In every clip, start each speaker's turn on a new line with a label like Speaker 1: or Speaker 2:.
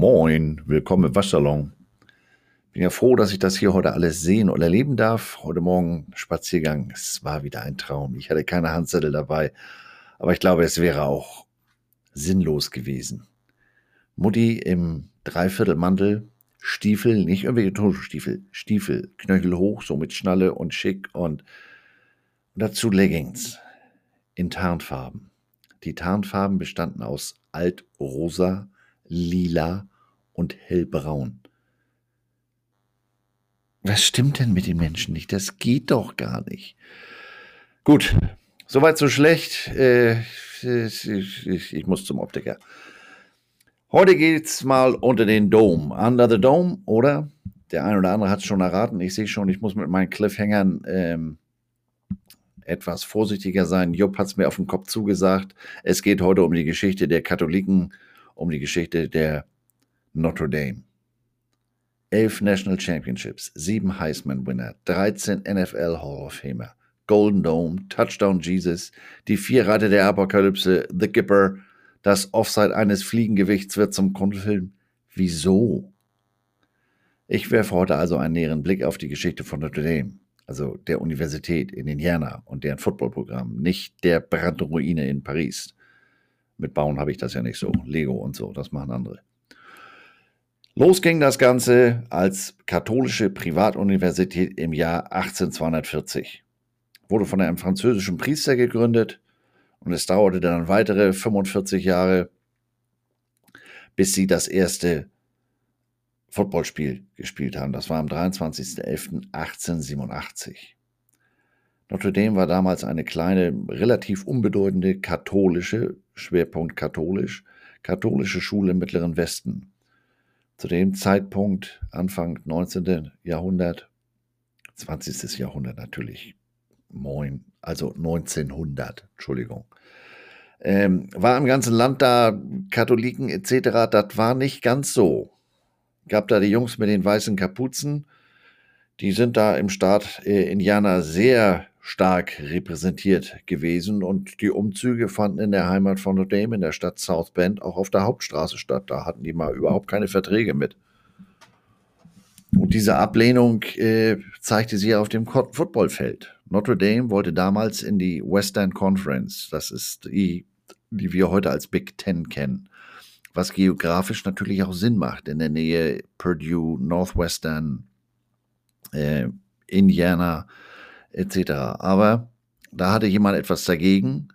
Speaker 1: Moin, willkommen im Waschsalon. Bin ja froh, dass ich das hier heute alles sehen und erleben darf. Heute Morgen Spaziergang, es war wieder ein Traum. Ich hatte keine Handzettel dabei, aber ich glaube, es wäre auch sinnlos gewesen. Mutti im Dreiviertelmantel, Stiefel, nicht irgendwelche Turnschuhstiefel, Stiefel, Knöchel hoch, so mit Schnalle und schick und, und dazu Leggings in Tarnfarben. Die Tarnfarben bestanden aus Altrosa, Lila und Hellbraun. Was stimmt denn mit den Menschen nicht? Das geht doch gar nicht. Gut, soweit so schlecht. Äh, ich, muss zum Optiker. Heute geht's mal unter den Dome. Under the Dome, oder? Der eine oder andere hat es schon erraten. Ich sehe schon, ich muss mit meinen Cliffhangern ähm, etwas vorsichtiger sein. Jupp hat es mir auf den Kopf zugesagt. Es geht heute um die Geschichte der Katholiken, um die Geschichte der Notre Dame. Elf National Championships, sieben Heisman-Winner, 13 NFL Hall of Famer, Golden Dome, Touchdown Jesus, die vier Reiter der Apokalypse, The Gipper, das Offside eines Fliegengewichts wird zum Grundfilm. Wieso? Ich werfe heute also einen näheren Blick auf die Geschichte von Notre Dame also der Universität in Indiana und deren Footballprogramm, nicht der Brandruine in Paris. Mit Bauen habe ich das ja nicht so. Lego und so, das machen andere. Los ging das Ganze als katholische Privatuniversität im Jahr 1840. Wurde von einem französischen Priester gegründet und es dauerte dann weitere 45 Jahre, bis sie das erste Footballspiel gespielt haben. Das war am 23.11.1887. Notre Dame war damals eine kleine, relativ unbedeutende katholische, Schwerpunkt katholisch, katholische Schule im Mittleren Westen. Zu dem Zeitpunkt, Anfang 19. Jahrhundert, 20. Jahrhundert natürlich, moin, also 1900, Entschuldigung, ähm, war im ganzen Land da Katholiken etc., das war nicht ganz so gab da die Jungs mit den weißen Kapuzen. Die sind da im Staat äh, Indiana sehr stark repräsentiert gewesen und die Umzüge fanden in der Heimat von Notre Dame in der Stadt South Bend auch auf der Hauptstraße statt. Da hatten die mal überhaupt keine Verträge mit. Und diese Ablehnung äh, zeigte sich auf dem Footballfeld. Notre Dame wollte damals in die Western Conference, das ist die, die wir heute als Big Ten kennen was geografisch natürlich auch Sinn macht, in der Nähe Purdue, Northwestern, äh, Indiana etc. Aber da hatte jemand etwas dagegen.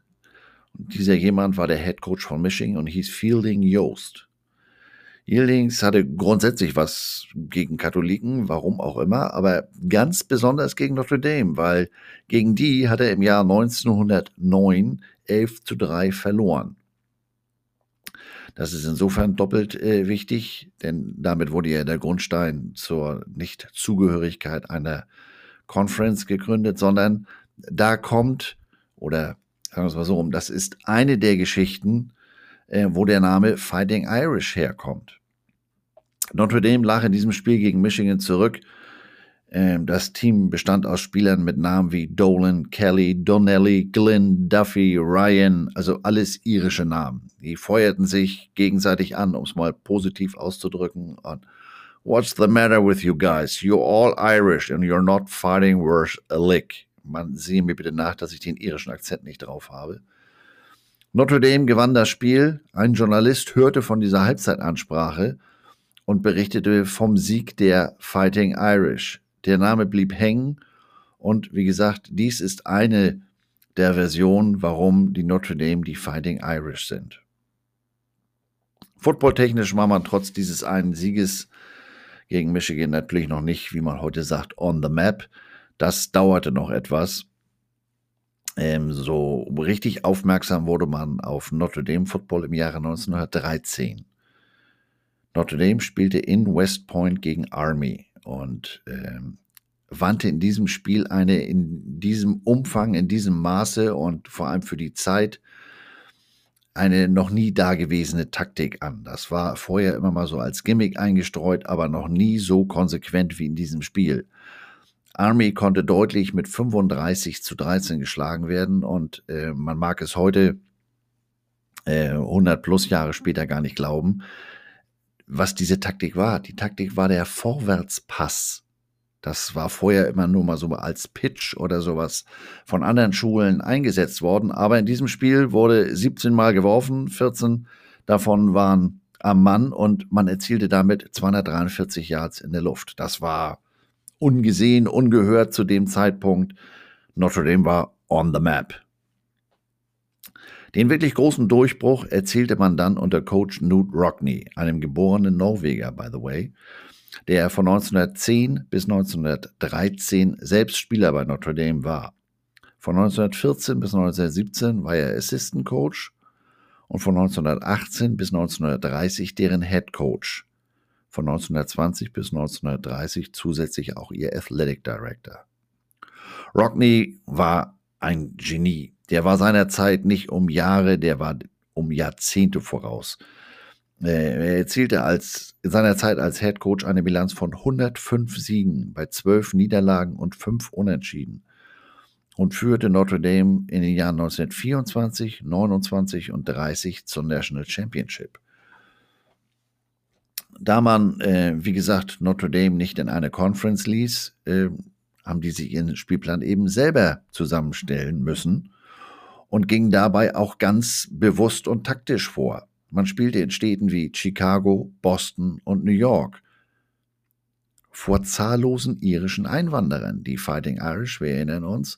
Speaker 1: Und dieser jemand war der Head Coach von Michigan und hieß Fielding Yost. Yieldings hatte grundsätzlich was gegen Katholiken, warum auch immer, aber ganz besonders gegen Notre Dame, weil gegen die hat er im Jahr 1909 11 zu 3 verloren. Das ist insofern doppelt äh, wichtig, denn damit wurde ja der Grundstein zur Nichtzugehörigkeit einer Conference gegründet, sondern da kommt, oder sagen wir es mal so rum, das ist eine der Geschichten, äh, wo der Name Fighting Irish herkommt. Notre Dame lag in diesem Spiel gegen Michigan zurück ähm, das Team bestand aus Spielern mit Namen wie Dolan, Kelly, Donnelly, Glynn, Duffy, Ryan, also alles irische Namen. Die feuerten sich gegenseitig an, um es mal positiv auszudrücken. Und What's the matter with you guys? You're all Irish and you're not fighting worth a lick. Man sehe mir bitte nach, dass ich den irischen Akzent nicht drauf habe. Notre Dame gewann das Spiel. Ein Journalist hörte von dieser Halbzeitansprache und berichtete vom Sieg der Fighting Irish. Der Name blieb hängen und wie gesagt, dies ist eine der Versionen, warum die Notre Dame die Fighting Irish sind. Footballtechnisch war man trotz dieses einen Sieges gegen Michigan natürlich noch nicht, wie man heute sagt, on the map. Das dauerte noch etwas. Ähm, so richtig aufmerksam wurde man auf Notre Dame Football im Jahre 1913. Notre Dame spielte in West Point gegen Army und ähm, wandte in diesem Spiel eine in diesem Umfang, in diesem Maße und vor allem für die Zeit eine noch nie dagewesene Taktik an. Das war vorher immer mal so als Gimmick eingestreut, aber noch nie so konsequent wie in diesem Spiel. Army konnte deutlich mit 35 zu 13 geschlagen werden und äh, man mag es heute äh, 100 plus Jahre später gar nicht glauben was diese Taktik war. Die Taktik war der Vorwärtspass. Das war vorher immer nur mal so als Pitch oder sowas von anderen Schulen eingesetzt worden. Aber in diesem Spiel wurde 17 Mal geworfen, 14 davon waren am Mann und man erzielte damit 243 Yards in der Luft. Das war ungesehen, ungehört zu dem Zeitpunkt. Notre Dame war on the map. Den wirklich großen Durchbruch erzielte man dann unter Coach Newt Rockney, einem geborenen Norweger, by the way, der von 1910 bis 1913 selbst Spieler bei Notre Dame war. Von 1914 bis 1917 war er Assistant Coach und von 1918 bis 1930 deren Head Coach. Von 1920 bis 1930 zusätzlich auch ihr Athletic Director. Rockney war ein Genie. Der war seiner Zeit nicht um Jahre, der war um Jahrzehnte voraus. Er erzielte als, in seiner Zeit als Head Coach eine Bilanz von 105 Siegen bei 12 Niederlagen und 5 Unentschieden und führte Notre Dame in den Jahren 1924, 29 und 30 zur National Championship. Da man, äh, wie gesagt, Notre Dame nicht in eine Conference ließ, äh, haben die sich ihren Spielplan eben selber zusammenstellen müssen und gingen dabei auch ganz bewusst und taktisch vor. Man spielte in Städten wie Chicago, Boston und New York vor zahllosen irischen Einwanderern, die Fighting Irish, wir erinnern uns.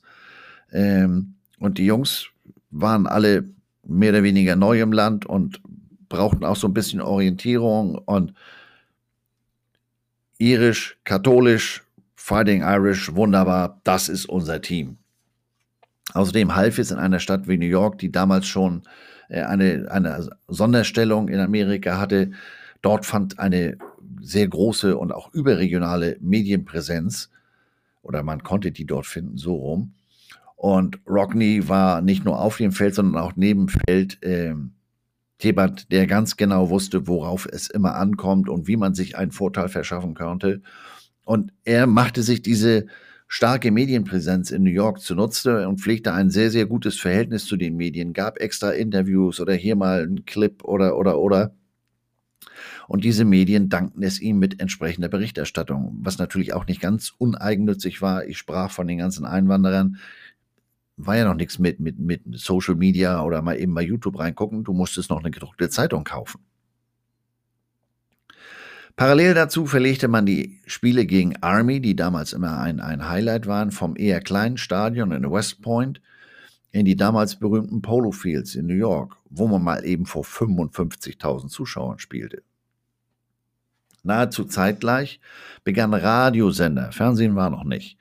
Speaker 1: Ähm, und die Jungs waren alle mehr oder weniger neu im Land und brauchten auch so ein bisschen Orientierung und irisch, katholisch, Fighting Irish, wunderbar, das ist unser Team. Außerdem half es in einer Stadt wie New York, die damals schon eine, eine Sonderstellung in Amerika hatte. Dort fand eine sehr große und auch überregionale Medienpräsenz oder man konnte die dort finden, so rum. Und Rockney war nicht nur auf dem Feld, sondern auch neben Feld äh, jemand, der ganz genau wusste, worauf es immer ankommt und wie man sich einen Vorteil verschaffen könnte. Und er machte sich diese starke Medienpräsenz in New York zunutze und pflegte ein sehr, sehr gutes Verhältnis zu den Medien, gab extra Interviews oder hier mal einen Clip oder, oder, oder. Und diese Medien dankten es ihm mit entsprechender Berichterstattung, was natürlich auch nicht ganz uneigennützig war. Ich sprach von den ganzen Einwanderern. War ja noch nichts mit, mit, mit Social Media oder mal eben bei YouTube reingucken. Du musstest noch eine gedruckte Zeitung kaufen. Parallel dazu verlegte man die Spiele gegen Army, die damals immer ein, ein Highlight waren, vom eher kleinen Stadion in West Point in die damals berühmten Polo Fields in New York, wo man mal eben vor 55.000 Zuschauern spielte. Nahezu zeitgleich begann Radiosender, Fernsehen war noch nicht,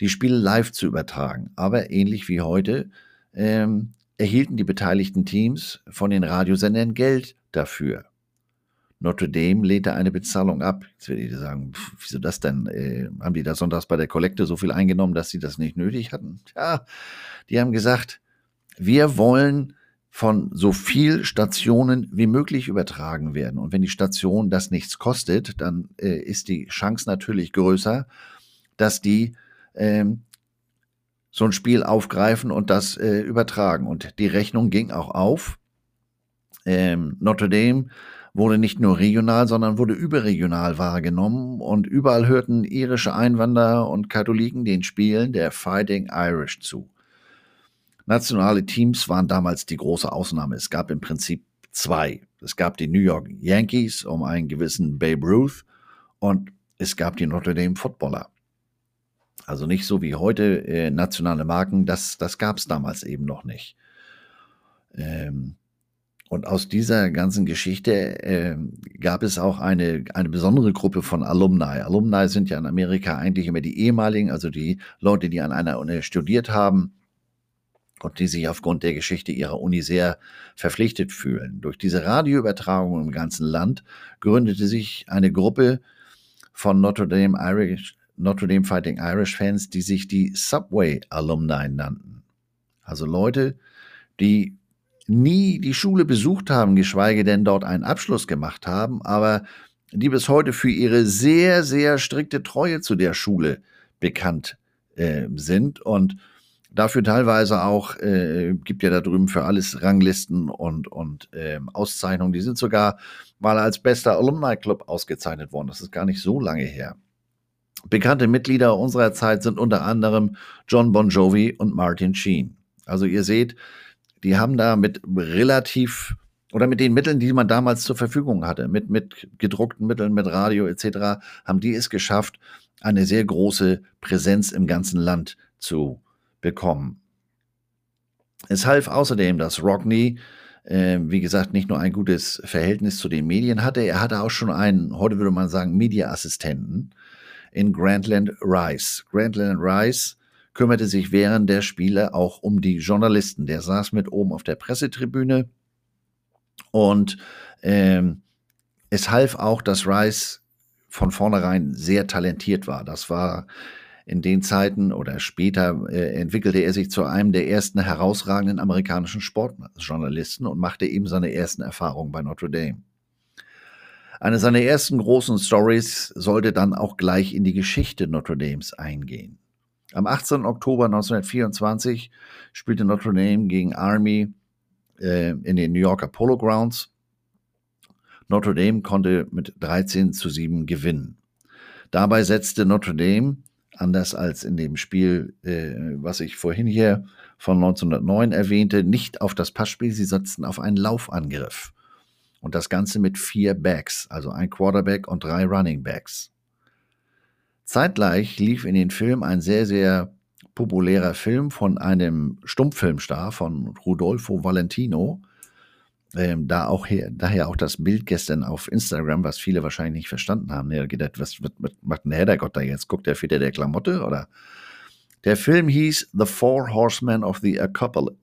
Speaker 1: die Spiele live zu übertragen. Aber ähnlich wie heute ähm, erhielten die beteiligten Teams von den Radiosendern Geld dafür. Notre Dame lehnte eine Bezahlung ab. Jetzt werde ich sagen, pff, wieso das denn? Äh, haben die da sonntags bei der Kollekte so viel eingenommen, dass sie das nicht nötig hatten? Tja, die haben gesagt, wir wollen von so viel Stationen wie möglich übertragen werden. Und wenn die Station das nichts kostet, dann äh, ist die Chance natürlich größer, dass die ähm, so ein Spiel aufgreifen und das äh, übertragen. Und die Rechnung ging auch auf. Ähm, Notre Dame wurde nicht nur regional, sondern wurde überregional wahrgenommen und überall hörten irische Einwanderer und Katholiken den Spielen der Fighting Irish zu. Nationale Teams waren damals die große Ausnahme. Es gab im Prinzip zwei. Es gab die New York Yankees um einen gewissen Babe Ruth und es gab die Notre Dame Footballer. Also nicht so wie heute äh, nationale Marken, das, das gab es damals eben noch nicht. Ähm, und aus dieser ganzen Geschichte äh, gab es auch eine, eine besondere Gruppe von Alumni. Alumni sind ja in Amerika eigentlich immer die ehemaligen, also die Leute, die an einer Uni studiert haben und die sich aufgrund der Geschichte ihrer Uni sehr verpflichtet fühlen. Durch diese Radioübertragung im ganzen Land gründete sich eine Gruppe von Notre Dame Irish, Notre Dame Fighting Irish Fans, die sich die Subway Alumni nannten. Also Leute, die nie die Schule besucht haben, geschweige denn dort einen Abschluss gemacht haben, aber die bis heute für ihre sehr, sehr strikte Treue zu der Schule bekannt äh, sind und dafür teilweise auch, äh, gibt ja da drüben für alles Ranglisten und, und ähm, Auszeichnungen. Die sind sogar mal als bester Alumni Club ausgezeichnet worden. Das ist gar nicht so lange her. Bekannte Mitglieder unserer Zeit sind unter anderem John Bon Jovi und Martin Sheen. Also ihr seht, die haben da mit relativ oder mit den Mitteln, die man damals zur Verfügung hatte, mit, mit gedruckten Mitteln, mit Radio etc., haben die es geschafft, eine sehr große Präsenz im ganzen Land zu bekommen. Es half außerdem, dass Rockney, äh, wie gesagt, nicht nur ein gutes Verhältnis zu den Medien hatte, er hatte auch schon einen, heute würde man sagen, Mediaassistenten in Grantland Rice. Grantland Rice kümmerte sich während der Spiele auch um die Journalisten. Der saß mit oben auf der Pressetribüne und ähm, es half auch, dass Rice von vornherein sehr talentiert war. Das war in den Zeiten oder später äh, entwickelte er sich zu einem der ersten herausragenden amerikanischen Sportjournalisten und machte eben seine ersten Erfahrungen bei Notre Dame. Eine seiner ersten großen Stories sollte dann auch gleich in die Geschichte Notre Dames eingehen. Am 18. Oktober 1924 spielte Notre Dame gegen Army äh, in den New Yorker Polo Grounds. Notre Dame konnte mit 13 zu 7 gewinnen. Dabei setzte Notre Dame, anders als in dem Spiel, äh, was ich vorhin hier von 1909 erwähnte, nicht auf das Passspiel, sie setzten auf einen Laufangriff. Und das Ganze mit vier Backs, also ein Quarterback und drei Running Backs. Zeitgleich lief in den Film ein sehr, sehr populärer Film von einem Stummfilmstar von Rudolfo Valentino. Ähm, da auch her, daher auch das Bild gestern auf Instagram, was viele wahrscheinlich nicht verstanden haben. Der gedacht, was, was, was macht denn der Gott da jetzt? Guckt der wieder der Klamotte? Oder? Der Film hieß The Four Horsemen of the Apocalypse.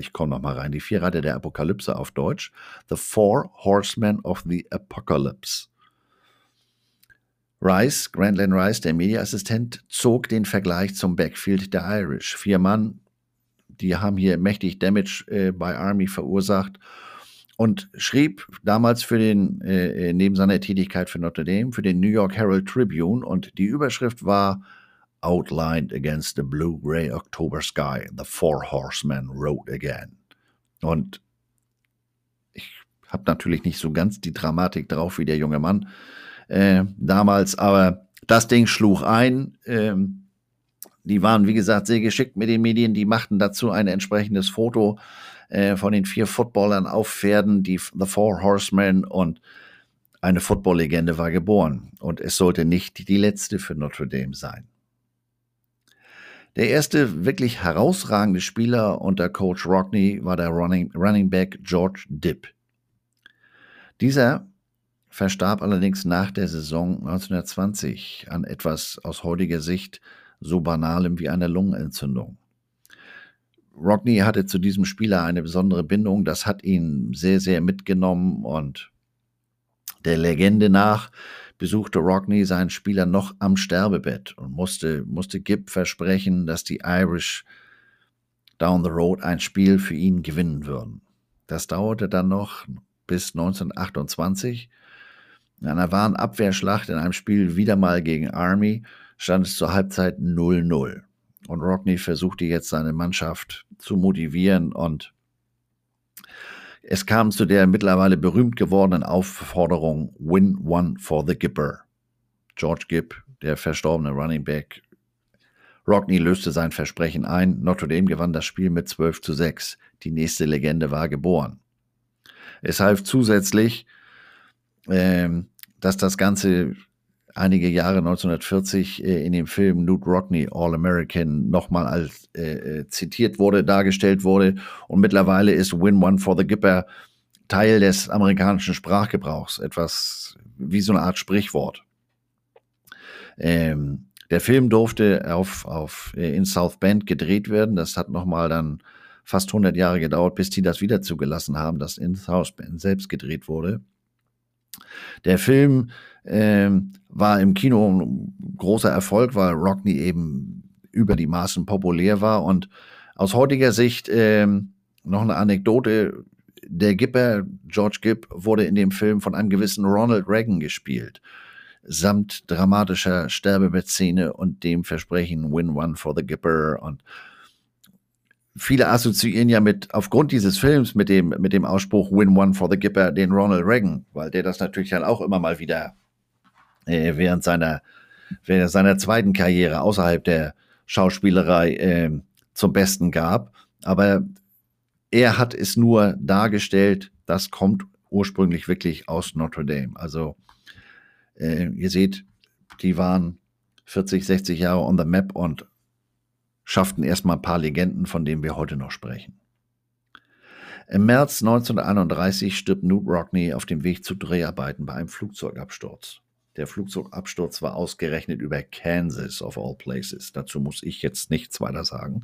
Speaker 1: Ich komme noch mal rein. Die vier der Apokalypse auf Deutsch. The Four Horsemen of the Apocalypse. Rice, Grantland Rice, der Mediaassistent, zog den Vergleich zum Backfield der Irish. Vier Mann, die haben hier mächtig Damage äh, bei Army verursacht und schrieb damals für den, äh, äh, neben seiner Tätigkeit für Notre Dame, für den New York Herald Tribune und die Überschrift war Outlined against the blue-gray October sky, the four horsemen rode again. Und ich habe natürlich nicht so ganz die Dramatik drauf wie der junge Mann, äh, damals, aber das Ding schlug ein. Ähm, die waren, wie gesagt, sehr geschickt mit den Medien. Die machten dazu ein entsprechendes Foto äh, von den vier Footballern auf Pferden, die The Four Horsemen und eine Football-Legende war geboren. Und es sollte nicht die letzte für Notre Dame sein. Der erste wirklich herausragende Spieler unter Coach Rockney war der Running, Running Back George Dipp. Dieser verstarb allerdings nach der Saison 1920 an etwas aus heutiger Sicht so banalem wie einer Lungenentzündung. Rockney hatte zu diesem Spieler eine besondere Bindung, das hat ihn sehr, sehr mitgenommen und der Legende nach besuchte Rockney seinen Spieler noch am Sterbebett und musste, musste Gibb versprechen, dass die Irish down the road ein Spiel für ihn gewinnen würden. Das dauerte dann noch bis 1928 in einer wahren Abwehrschlacht in einem Spiel wieder mal gegen Army stand es zur Halbzeit 0-0. Und Rockney versuchte jetzt seine Mannschaft zu motivieren und es kam zu der mittlerweile berühmt gewordenen Aufforderung Win One for the Gipper. George Gibb, der verstorbene Running Back. Rockney löste sein Versprechen ein. Notre Dame gewann das Spiel mit 12 zu 6. Die nächste Legende war geboren. Es half zusätzlich, ähm, dass das Ganze einige Jahre 1940 äh, in dem Film Newt Rockney All American nochmal als äh, äh, zitiert wurde, dargestellt wurde. Und mittlerweile ist Win One for the Gipper Teil des amerikanischen Sprachgebrauchs, etwas wie so eine Art Sprichwort. Ähm, der Film durfte auf, auf, äh, in South Bend gedreht werden. Das hat nochmal dann fast 100 Jahre gedauert, bis die das wieder zugelassen haben, dass in South Bend selbst gedreht wurde. Der Film ähm, war im Kino ein großer Erfolg, weil Rockney eben über die Maßen populär war. Und aus heutiger Sicht ähm, noch eine Anekdote. Der Gipper, George Gibb, wurde in dem Film von einem gewissen Ronald Reagan gespielt. samt dramatischer Sterbebettszene und dem Versprechen Win One for the Gipper und viele assoziieren ja mit, aufgrund dieses Films mit dem, mit dem Ausspruch Win One for the Gipper den Ronald Reagan, weil der das natürlich dann auch immer mal wieder äh, während seiner, während seiner zweiten Karriere außerhalb der Schauspielerei äh, zum Besten gab. Aber er hat es nur dargestellt, das kommt ursprünglich wirklich aus Notre Dame. Also äh, ihr seht, die waren 40, 60 Jahre on the map und schafften erstmal ein paar Legenden, von denen wir heute noch sprechen. Im März 1931 stirbt Newt Rockney auf dem Weg zu Dreharbeiten bei einem Flugzeugabsturz. Der Flugzeugabsturz war ausgerechnet über Kansas of all places. Dazu muss ich jetzt nichts weiter sagen.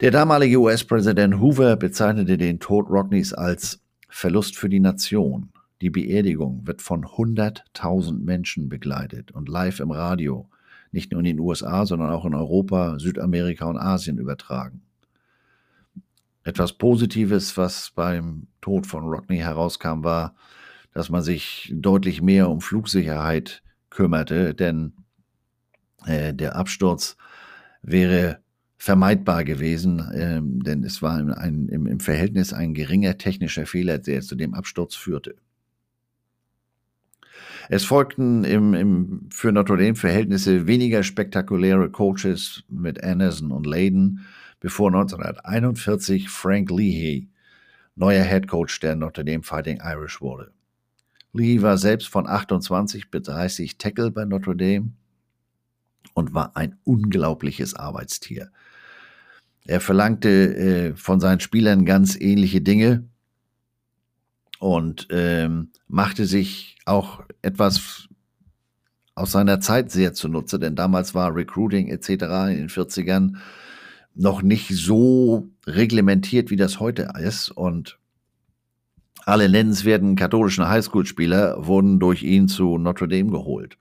Speaker 1: Der damalige US-Präsident Hoover bezeichnete den Tod Rockneys als Verlust für die Nation. Die Beerdigung wird von 100.000 Menschen begleitet und live im Radio, nicht nur in den USA, sondern auch in Europa, Südamerika und Asien übertragen. Etwas Positives, was beim Tod von Rockney herauskam, war, dass man sich deutlich mehr um Flugsicherheit kümmerte, denn äh, der Absturz wäre vermeidbar gewesen, ähm, denn es war ein, im, im Verhältnis ein geringer technischer Fehler, der zu dem Absturz führte. Es folgten im, im, für Notre Dame Verhältnisse weniger spektakuläre Coaches mit Anderson und Layden, bevor 1941 Frank Leahy neuer Head Coach der Notre Dame Fighting Irish wurde. Leahy war selbst von 28 bis 30 Tackle bei Notre Dame und war ein unglaubliches Arbeitstier. Er verlangte äh, von seinen Spielern ganz ähnliche Dinge und ähm, machte sich auch etwas aus seiner Zeit sehr zunutze, denn damals war Recruiting etc. in den 40ern noch nicht so reglementiert, wie das heute ist. Und alle nennenswerten katholischen Highschool-Spieler wurden durch ihn zu Notre Dame geholt.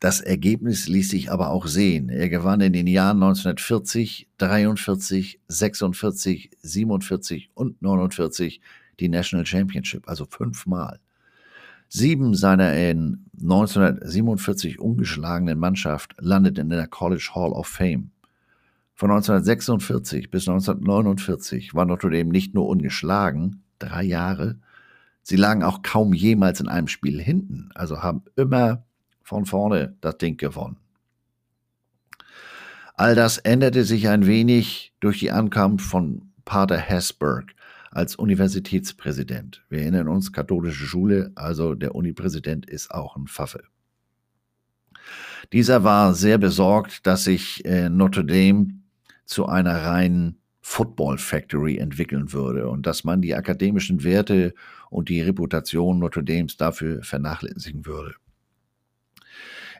Speaker 1: Das Ergebnis ließ sich aber auch sehen. Er gewann in den Jahren 1940, 43, 46, 47 und 49 die National Championship, also fünfmal. Sieben seiner in 1947 ungeschlagenen Mannschaft landeten in der College Hall of Fame. Von 1946 bis 1949 war Notre Dame nicht nur ungeschlagen, drei Jahre, sie lagen auch kaum jemals in einem Spiel hinten, also haben immer von vorne das Ding gewonnen. All das änderte sich ein wenig durch die Ankunft von Pater Hesburg als Universitätspräsident. Wir erinnern uns, katholische Schule, also der Unipräsident ist auch ein Pfaffe. Dieser war sehr besorgt, dass sich äh, Notre Dame zu einer reinen Football Factory entwickeln würde und dass man die akademischen Werte und die Reputation Notre Dames dafür vernachlässigen würde.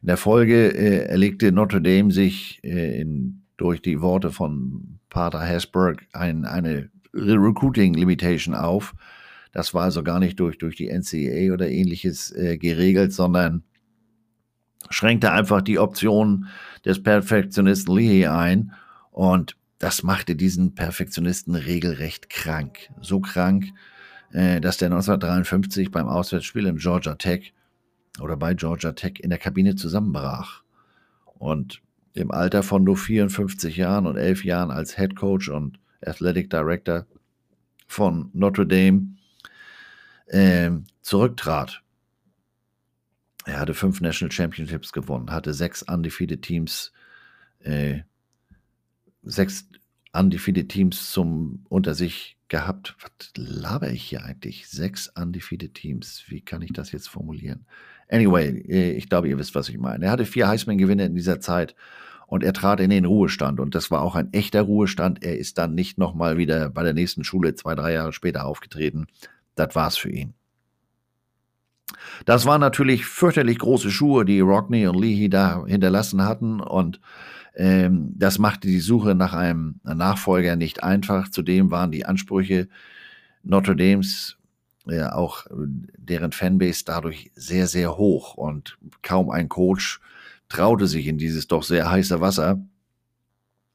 Speaker 1: In der Folge äh, erlegte Notre Dame sich äh, in, durch die Worte von Pater Hesburg ein, eine Recruiting Limitation auf. Das war also gar nicht durch, durch die NCAA oder ähnliches äh, geregelt, sondern schränkte einfach die Option des Perfektionisten Leahy ein und das machte diesen Perfektionisten regelrecht krank. So krank, äh, dass der 1953 beim Auswärtsspiel im Georgia Tech oder bei Georgia Tech in der Kabine zusammenbrach. Und im Alter von nur 54 Jahren und 11 Jahren als Head Coach und Athletic Director von Notre Dame äh, zurücktrat. Er hatte fünf National Championships gewonnen, hatte sechs undefeated Teams, äh, sechs undefeated Teams zum unter sich gehabt. Was laber ich hier eigentlich? Sechs undefeated Teams. Wie kann ich das jetzt formulieren? Anyway, äh, ich glaube, ihr wisst, was ich meine. Er hatte vier Heisman-Gewinne in dieser Zeit und er trat in den Ruhestand und das war auch ein echter Ruhestand. Er ist dann nicht nochmal wieder bei der nächsten Schule zwei, drei Jahre später aufgetreten. Das war's für ihn. Das waren natürlich fürchterlich große Schuhe, die Rockney und Leahy da hinterlassen hatten und ähm, das machte die Suche nach einem Nachfolger nicht einfach. Zudem waren die Ansprüche Notre Dames ja, auch deren Fanbase dadurch sehr, sehr hoch und kaum ein Coach traute sich in dieses doch sehr heiße Wasser.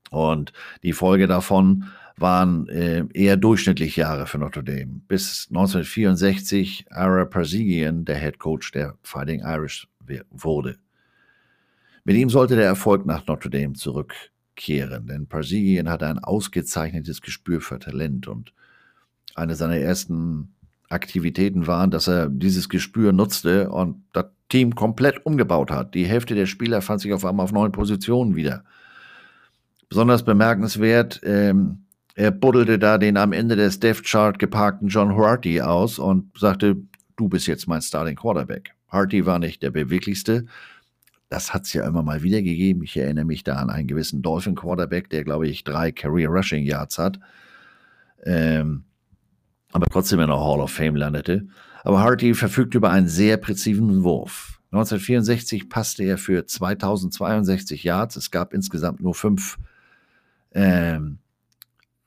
Speaker 1: Und die Folge davon waren äh, eher durchschnittlich Jahre für Notre Dame. Bis 1964 Ara Parzigian der Head Coach der Fighting Irish wurde. Mit ihm sollte der Erfolg nach Notre Dame zurückkehren, denn Parzigian hatte ein ausgezeichnetes Gespür für Talent und eine seiner ersten Aktivitäten waren, dass er dieses Gespür nutzte und das Team komplett umgebaut hat. Die Hälfte der Spieler fand sich auf einmal auf neuen Positionen wieder. Besonders bemerkenswert, ähm, er buddelte da den am Ende des Death Chart geparkten John Harty aus und sagte, du bist jetzt mein Starting Quarterback. Harty war nicht der beweglichste. Das hat es ja immer mal wieder gegeben. Ich erinnere mich da an einen gewissen Dolphin Quarterback, der, glaube ich, drei Career Rushing Yards hat. Ähm, aber trotzdem in der Hall of Fame landete. Aber Harty verfügt über einen sehr präzisen Wurf. 1964 passte er für 2062 Yards. Es gab insgesamt nur fünf ähm,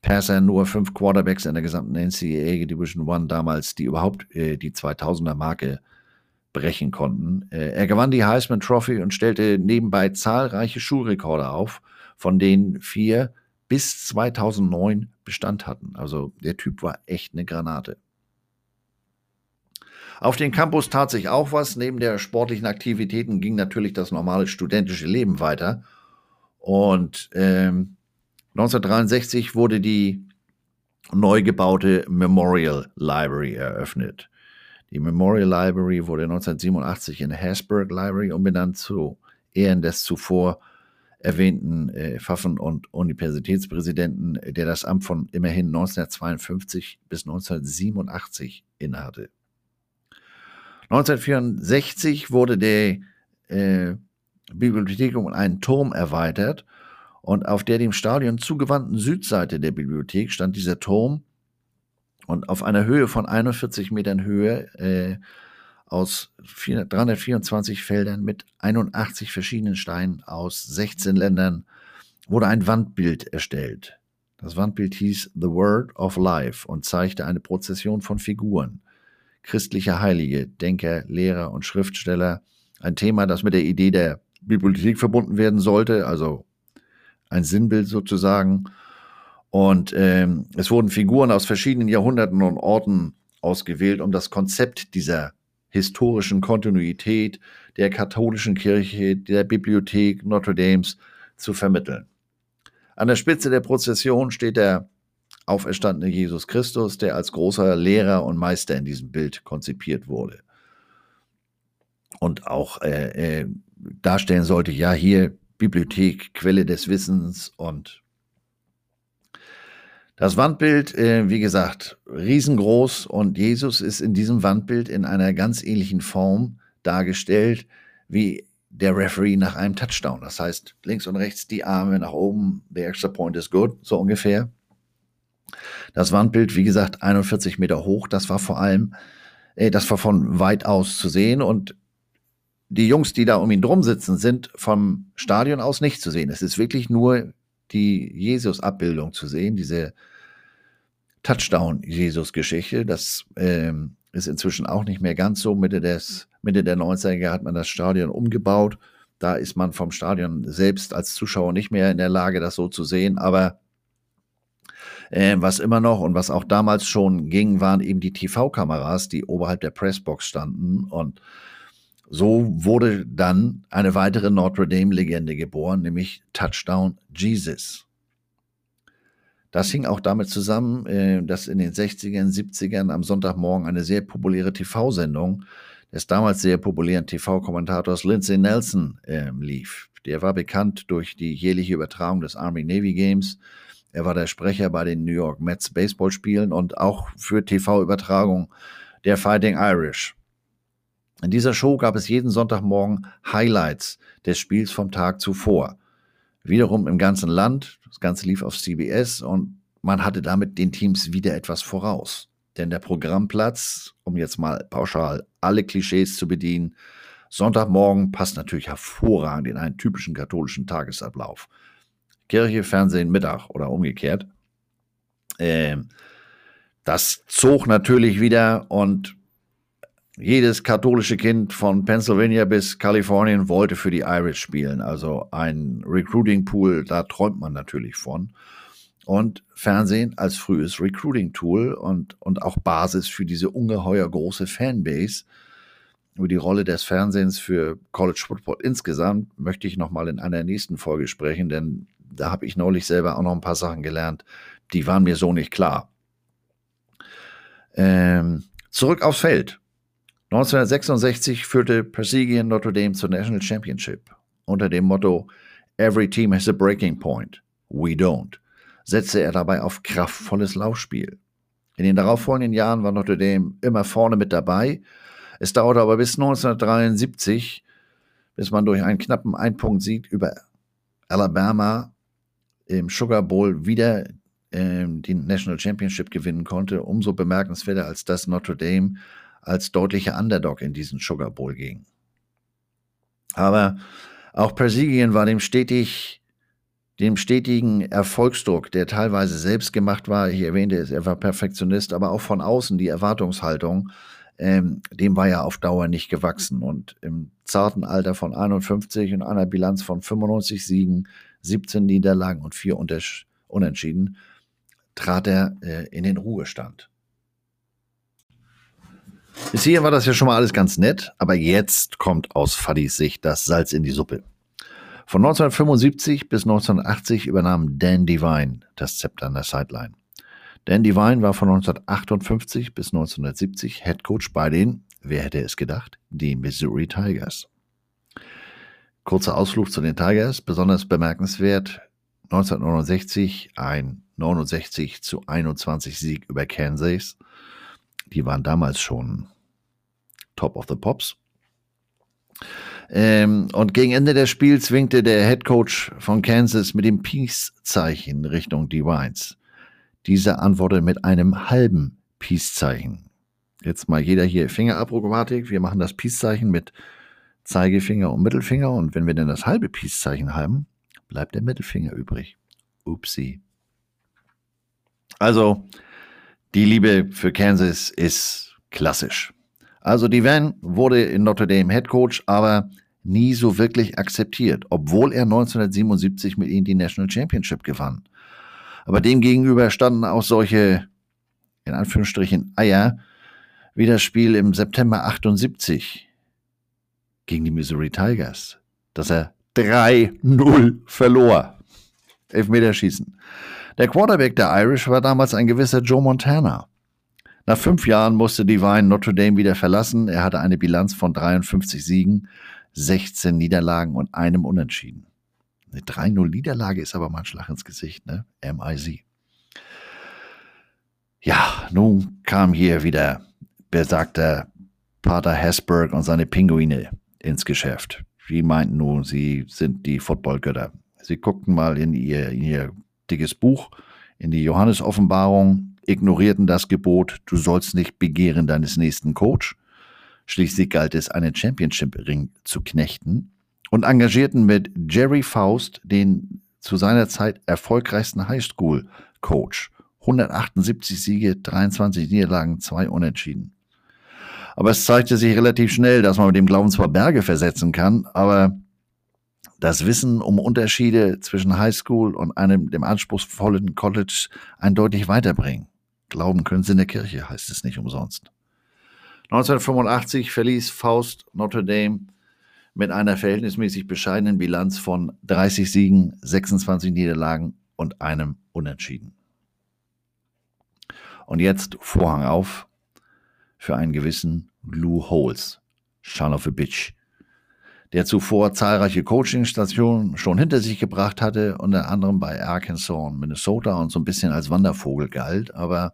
Speaker 1: Passer, nur fünf Quarterbacks in der gesamten NCAA Division One damals, die überhaupt äh, die 2000er Marke brechen konnten. Äh, er gewann die Heisman Trophy und stellte nebenbei zahlreiche Schulrekorde auf, von denen vier bis 2009 Bestand hatten. Also der Typ war echt eine Granate. Auf dem Campus tat sich auch was. Neben der sportlichen Aktivitäten ging natürlich das normale studentische Leben weiter. Und ähm, 1963 wurde die neu gebaute Memorial Library eröffnet. Die Memorial Library wurde 1987 in Hasburg Library umbenannt zu Ehren des zuvor erwähnten äh, Pfaffen- und Universitätspräsidenten, der das Amt von immerhin 1952 bis 1987 innehatte. 1964 wurde die äh, Bibliothek um einen Turm erweitert und auf der dem Stadion zugewandten Südseite der Bibliothek stand dieser Turm und auf einer Höhe von 41 Metern Höhe äh, aus 400, 324 Feldern mit 81 verschiedenen Steinen aus 16 Ländern wurde ein Wandbild erstellt. Das Wandbild hieß The Word of Life und zeigte eine Prozession von Figuren, christliche Heilige, Denker, Lehrer und Schriftsteller. Ein Thema, das mit der Idee der Bibliothek verbunden werden sollte, also ein Sinnbild sozusagen. Und ähm, es wurden Figuren aus verschiedenen Jahrhunderten und Orten ausgewählt, um das Konzept dieser historischen Kontinuität der katholischen Kirche, der Bibliothek Notre Dames zu vermitteln. An der Spitze der Prozession steht der auferstandene Jesus Christus, der als großer Lehrer und Meister in diesem Bild konzipiert wurde. Und auch äh, äh, darstellen sollte, ja, hier Bibliothek, Quelle des Wissens und das Wandbild, äh, wie gesagt, riesengroß und Jesus ist in diesem Wandbild in einer ganz ähnlichen Form dargestellt wie der Referee nach einem Touchdown. Das heißt, links und rechts die Arme nach oben, the extra point is good, so ungefähr. Das Wandbild, wie gesagt, 41 Meter hoch, das war vor allem, äh, das war von weit aus zu sehen und die Jungs, die da um ihn drum sitzen, sind vom Stadion aus nicht zu sehen. Es ist wirklich nur die Jesus-Abbildung zu sehen, diese Touchdown-Jesus-Geschichte. Das ähm, ist inzwischen auch nicht mehr ganz so. Mitte, des, Mitte der 90er hat man das Stadion umgebaut. Da ist man vom Stadion selbst als Zuschauer nicht mehr in der Lage, das so zu sehen. Aber äh, was immer noch und was auch damals schon ging, waren eben die TV-Kameras, die oberhalb der Pressbox standen. Und so wurde dann eine weitere Notre Dame-Legende geboren, nämlich Touchdown Jesus. Das hing auch damit zusammen, äh, dass in den 60ern, 70ern am Sonntagmorgen eine sehr populäre TV-Sendung des damals sehr populären TV-Kommentators Lindsay Nelson äh, lief. Der war bekannt durch die jährliche Übertragung des Army-Navy Games. Er war der Sprecher bei den New York Mets Baseballspielen und auch für TV-Übertragung der Fighting Irish. In dieser Show gab es jeden Sonntagmorgen Highlights des Spiels vom Tag zuvor. Wiederum im ganzen Land. Das Ganze lief auf CBS und man hatte damit den Teams wieder etwas voraus. Denn der Programmplatz, um jetzt mal pauschal alle Klischees zu bedienen, Sonntagmorgen passt natürlich hervorragend in einen typischen katholischen Tagesablauf. Kirche, Fernsehen, Mittag oder umgekehrt. Ähm, das zog natürlich wieder und jedes katholische Kind von Pennsylvania bis Kalifornien wollte für die Irish spielen. Also ein Recruiting Pool, da träumt man natürlich von. und Fernsehen als frühes Recruiting-Tool und, und auch Basis für diese ungeheuer große Fanbase. Über die Rolle des Fernsehens für College Football insgesamt möchte ich nochmal in einer nächsten Folge sprechen, denn da habe ich neulich selber auch noch ein paar Sachen gelernt, die waren mir so nicht klar. Ähm, zurück aufs Feld. 1966 führte Persigian Notre Dame zur National Championship unter dem Motto Every team has a breaking point. We don't. Setzte er dabei auf kraftvolles Laufspiel. In den darauffolgenden Jahren war Notre Dame immer vorne mit dabei. Es dauerte aber bis 1973, bis man durch einen knappen Einpunkt-Sieg über Alabama im Sugar Bowl wieder ähm, die National Championship gewinnen konnte. Umso bemerkenswerter, als dass Notre Dame als deutlicher Underdog in diesen Sugar Bowl ging. Aber auch Persigien war dem stetig dem stetigen Erfolgsdruck, der teilweise selbst gemacht war, ich erwähnte es, er war Perfektionist, aber auch von außen die Erwartungshaltung, ähm, dem war ja auf Dauer nicht gewachsen. Und im zarten Alter von 51 und einer Bilanz von 95 Siegen, 17 Niederlagen und vier Unentschieden, trat er äh, in den Ruhestand. Bis hier war das ja schon mal alles ganz nett, aber jetzt kommt aus Faddis Sicht das Salz in die Suppe. Von 1975 bis 1980 übernahm Dan Devine das Zepter an der Sideline. Dan Devine war von 1958 bis 1970 Head Coach bei den, wer hätte es gedacht, die Missouri Tigers. Kurzer Ausflug zu den Tigers, besonders bemerkenswert 1969 ein 69 zu 21 Sieg über Kansas. Die waren damals schon Top of the Pops. Ähm, und gegen Ende des Spiels winkte der Head Coach von Kansas mit dem Peace-Zeichen Richtung Divines. Dieser antwortete mit einem halben Peace-Zeichen. Jetzt mal jeder hier Fingerabrogratik. Wir machen das Peace-Zeichen mit Zeigefinger und Mittelfinger. Und wenn wir dann das halbe Peace-Zeichen haben, bleibt der Mittelfinger übrig. Upsi. Also, die Liebe für Kansas ist klassisch. Also die Van wurde in Notre Dame Head Coach, aber nie so wirklich akzeptiert, obwohl er 1977 mit ihnen die National Championship gewann. Aber demgegenüber standen auch solche, in Anführungsstrichen, Eier, wie das Spiel im September 78 gegen die Missouri Tigers, dass er 3-0 verlor. Elfmeterschießen. Der Quarterback der Irish war damals ein gewisser Joe Montana. Nach fünf Jahren musste Divine Notre Dame wieder verlassen. Er hatte eine Bilanz von 53 Siegen, 16 Niederlagen und einem Unentschieden. Eine 3-0-Niederlage ist aber mal ein Schlag ins Gesicht, ne? MIC. Ja, nun kam hier wieder besagter Pater Hesberg und seine Pinguine ins Geschäft. Die meinten nun, sie sind die Footballgötter. Sie guckten mal in ihr, in ihr dickes Buch, in die Johannes-Offenbarung ignorierten das Gebot, du sollst nicht begehren deines nächsten Coach. Schließlich galt es, einen Championship-Ring zu knechten und engagierten mit Jerry Faust den zu seiner Zeit erfolgreichsten Highschool-Coach. 178 Siege, 23 Niederlagen, zwei Unentschieden. Aber es zeigte sich relativ schnell, dass man mit dem Glauben zwar Berge versetzen kann, aber das Wissen um Unterschiede zwischen Highschool und einem dem anspruchsvollen College eindeutig weiterbringen. Glauben können sie in der Kirche, heißt es nicht umsonst. 1985 verließ Faust Notre Dame mit einer verhältnismäßig bescheidenen Bilanz von 30 Siegen, 26 Niederlagen und einem Unentschieden. Und jetzt Vorhang auf für einen gewissen Lou Holes, Son of a Bitch, der zuvor zahlreiche Coachingstationen schon hinter sich gebracht hatte, unter anderem bei Arkansas und Minnesota und so ein bisschen als Wandervogel galt. Aber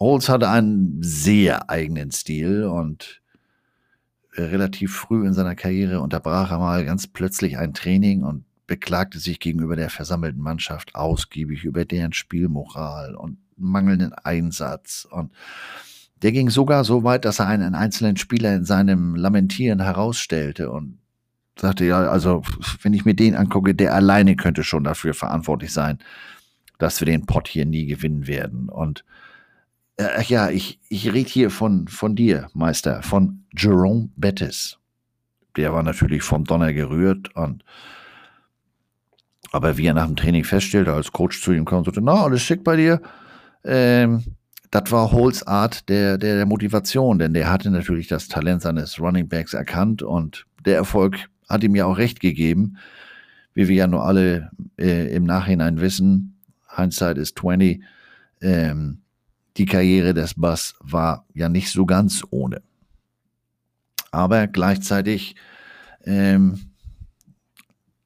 Speaker 1: Holz hatte einen sehr eigenen Stil und relativ früh in seiner Karriere unterbrach er mal ganz plötzlich ein Training und beklagte sich gegenüber der versammelten Mannschaft ausgiebig über deren Spielmoral und mangelnden Einsatz und der ging sogar so weit, dass er einen einzelnen Spieler in seinem Lamentieren herausstellte und sagte, ja, also wenn ich mir den angucke, der alleine könnte schon dafür verantwortlich sein, dass wir den Pott hier nie gewinnen werden. Und äh, ja, ich, ich rede hier von, von dir, Meister, von Jerome Bettis. Der war natürlich vom Donner gerührt und Aber wie er nach dem Training feststellte, als Coach zu ihm kam und sagte, na, alles schick bei dir, ähm, das war Holes Art der, der, der Motivation, denn der hatte natürlich das Talent seines Running Backs erkannt und der Erfolg hat ihm ja auch recht gegeben, wie wir ja nur alle äh, im Nachhinein wissen. Hindsight ist 20. Ähm, die Karriere des Bass war ja nicht so ganz ohne. Aber gleichzeitig ähm,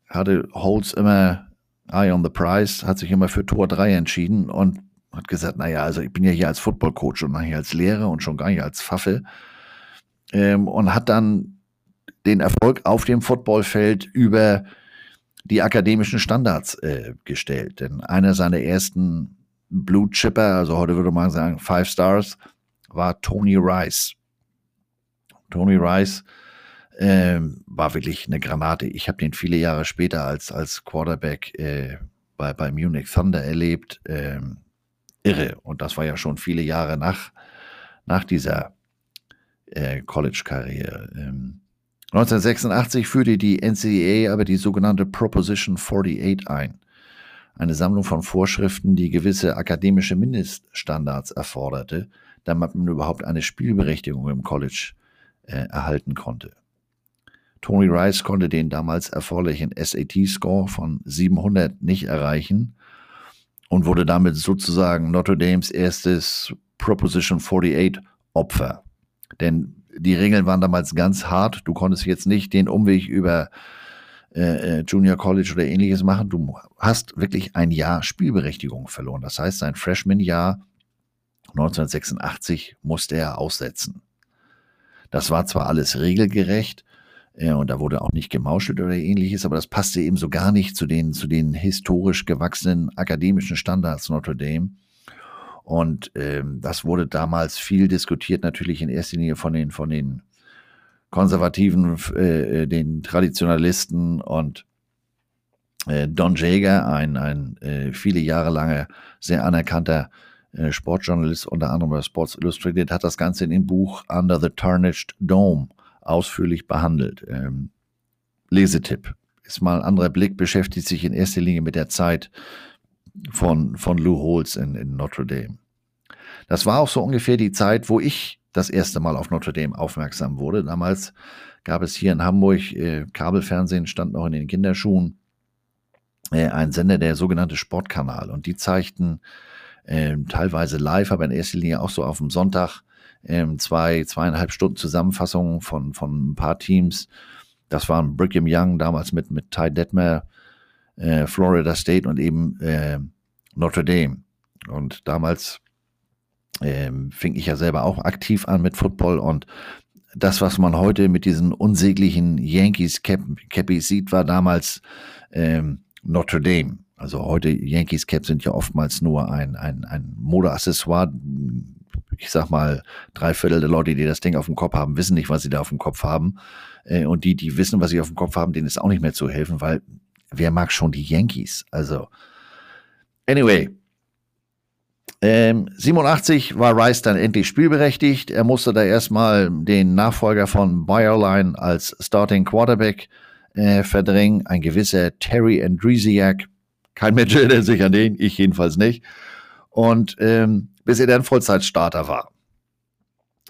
Speaker 1: hatte Holtz immer Eye on the Prize, hat sich immer für Tor 3 entschieden und hat gesagt, naja, also ich bin ja hier als Football-Coach und nicht als Lehrer und schon gar nicht als Pfaffe. Ähm, und hat dann den Erfolg auf dem Footballfeld über die akademischen Standards äh, gestellt. Denn einer seiner ersten Blue Chipper, also heute würde man sagen Five Stars, war Tony Rice. Tony Rice äh, war wirklich eine Granate. Ich habe den viele Jahre später als, als Quarterback äh, bei, bei Munich Thunder erlebt. Ähm, irre. Und das war ja schon viele Jahre nach, nach dieser äh, College-Karriere. Ähm, 1986 führte die NCAA aber die sogenannte Proposition 48 ein. Eine Sammlung von Vorschriften, die gewisse akademische Mindeststandards erforderte, damit man überhaupt eine Spielberechtigung im College äh, erhalten konnte. Tony Rice konnte den damals erforderlichen SAT-Score von 700 nicht erreichen und wurde damit sozusagen Notre Dames erstes Proposition 48 Opfer. Denn die Regeln waren damals ganz hart. Du konntest jetzt nicht den Umweg über äh, äh, Junior College oder ähnliches machen. Du hast wirklich ein Jahr Spielberechtigung verloren. Das heißt, sein Freshman-Jahr 1986 musste er aussetzen. Das war zwar alles regelgerecht, ja, und da wurde auch nicht gemauschelt oder ähnliches, aber das passte eben so gar nicht zu den, zu den historisch gewachsenen akademischen Standards Notre Dame. Und ähm, das wurde damals viel diskutiert, natürlich in erster Linie von den, von den Konservativen, äh, den Traditionalisten und äh, Don Jager, ein, ein äh, viele Jahre lange sehr anerkannter äh, Sportjournalist, unter anderem bei Sports Illustrated, hat das Ganze in dem Buch Under the Tarnished Dome ausführlich behandelt. Ähm, Lesetipp. Ist mal ein anderer Blick, beschäftigt sich in erster Linie mit der Zeit von, von Lou Holtz in, in Notre Dame. Das war auch so ungefähr die Zeit, wo ich das erste Mal auf Notre Dame aufmerksam wurde. Damals gab es hier in Hamburg, äh, Kabelfernsehen stand noch in den Kinderschuhen, äh, ein Sender, der sogenannte Sportkanal. Und die zeigten äh, teilweise live, aber in erster Linie auch so auf dem Sonntag ähm, zwei, zweieinhalb Stunden Zusammenfassung von, von ein paar Teams. Das waren Brigham Young damals mit, mit Ty Detmer, äh, Florida State und eben äh, Notre Dame. Und damals äh, fing ich ja selber auch aktiv an mit Football und das, was man heute mit diesen unsäglichen Yankees Cap Cappies sieht, war damals ähm, Notre Dame. Also heute Yankees Caps sind ja oftmals nur ein, ein, ein Modeaccessoire, ich sag mal, drei Viertel der Leute, die das Ding auf dem Kopf haben, wissen nicht, was sie da auf dem Kopf haben. Äh, und die, die wissen, was sie auf dem Kopf haben, denen ist auch nicht mehr zu helfen, weil wer mag schon die Yankees? Also, anyway. Ähm, 87 war Rice dann endlich spielberechtigt. Er musste da erstmal den Nachfolger von Bayerline als Starting Quarterback äh, verdrängen. Ein gewisser Terry Andresiak. Kein Mensch erinnert sich an den, ich jedenfalls nicht. Und ähm, bis er dann Vollzeitstarter war.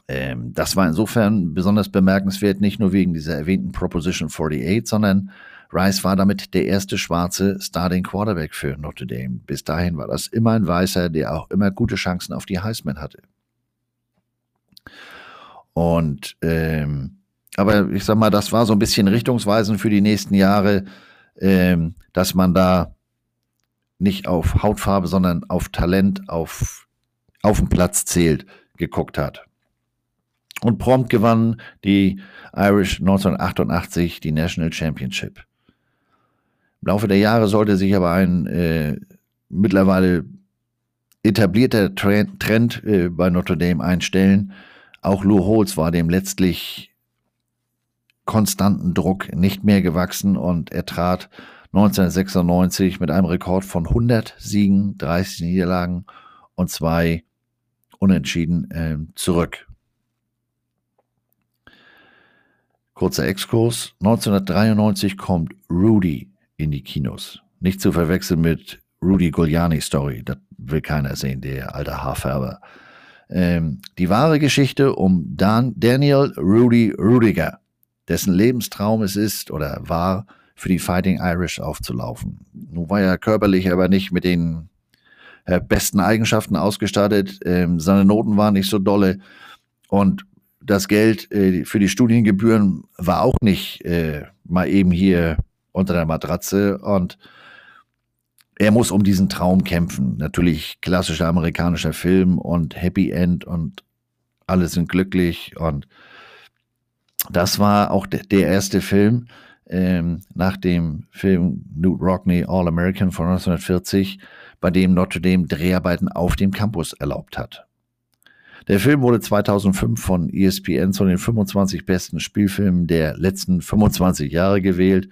Speaker 1: Ähm, das war insofern besonders bemerkenswert, nicht nur wegen dieser erwähnten Proposition 48, sondern Rice war damit der erste schwarze Starting Quarterback für Notre Dame. Bis dahin war das immer ein Weißer, der auch immer gute Chancen auf die Heisman hatte. Und ähm, aber ich sag mal, das war so ein bisschen richtungsweisend für die nächsten Jahre, ähm, dass man da nicht auf Hautfarbe, sondern auf Talent, auf auf dem Platz zählt, geguckt hat. Und prompt gewann die Irish 1988 die National Championship. Im Laufe der Jahre sollte sich aber ein äh, mittlerweile etablierter Trend, Trend äh, bei Notre Dame einstellen. Auch Lou Holtz war dem letztlich konstanten Druck nicht mehr gewachsen und er trat 1996 mit einem Rekord von 100 Siegen, 30 Niederlagen und zwei unentschieden äh, zurück. Kurzer Exkurs. 1993 kommt Rudy in die Kinos. Nicht zu verwechseln mit Rudy Giuliani Story. Das will keiner sehen, der alte Haarfärber. Ähm, die wahre Geschichte um Dan Daniel Rudy Rudiger, dessen Lebenstraum es ist oder war, für die Fighting Irish aufzulaufen. Nun war er körperlich aber nicht mit den äh, besten Eigenschaften ausgestattet. Ähm, seine Noten waren nicht so dolle und das Geld äh, für die Studiengebühren war auch nicht äh, mal eben hier unter der Matratze und er muss um diesen Traum kämpfen. Natürlich klassischer amerikanischer Film und Happy End und alle sind glücklich und das war auch der erste Film ähm, nach dem Film Newt Rockney All American von 1940, bei dem Notre Dame Dreharbeiten auf dem Campus erlaubt hat. Der Film wurde 2005 von ESPN zu den 25 besten Spielfilmen der letzten 25 Jahre gewählt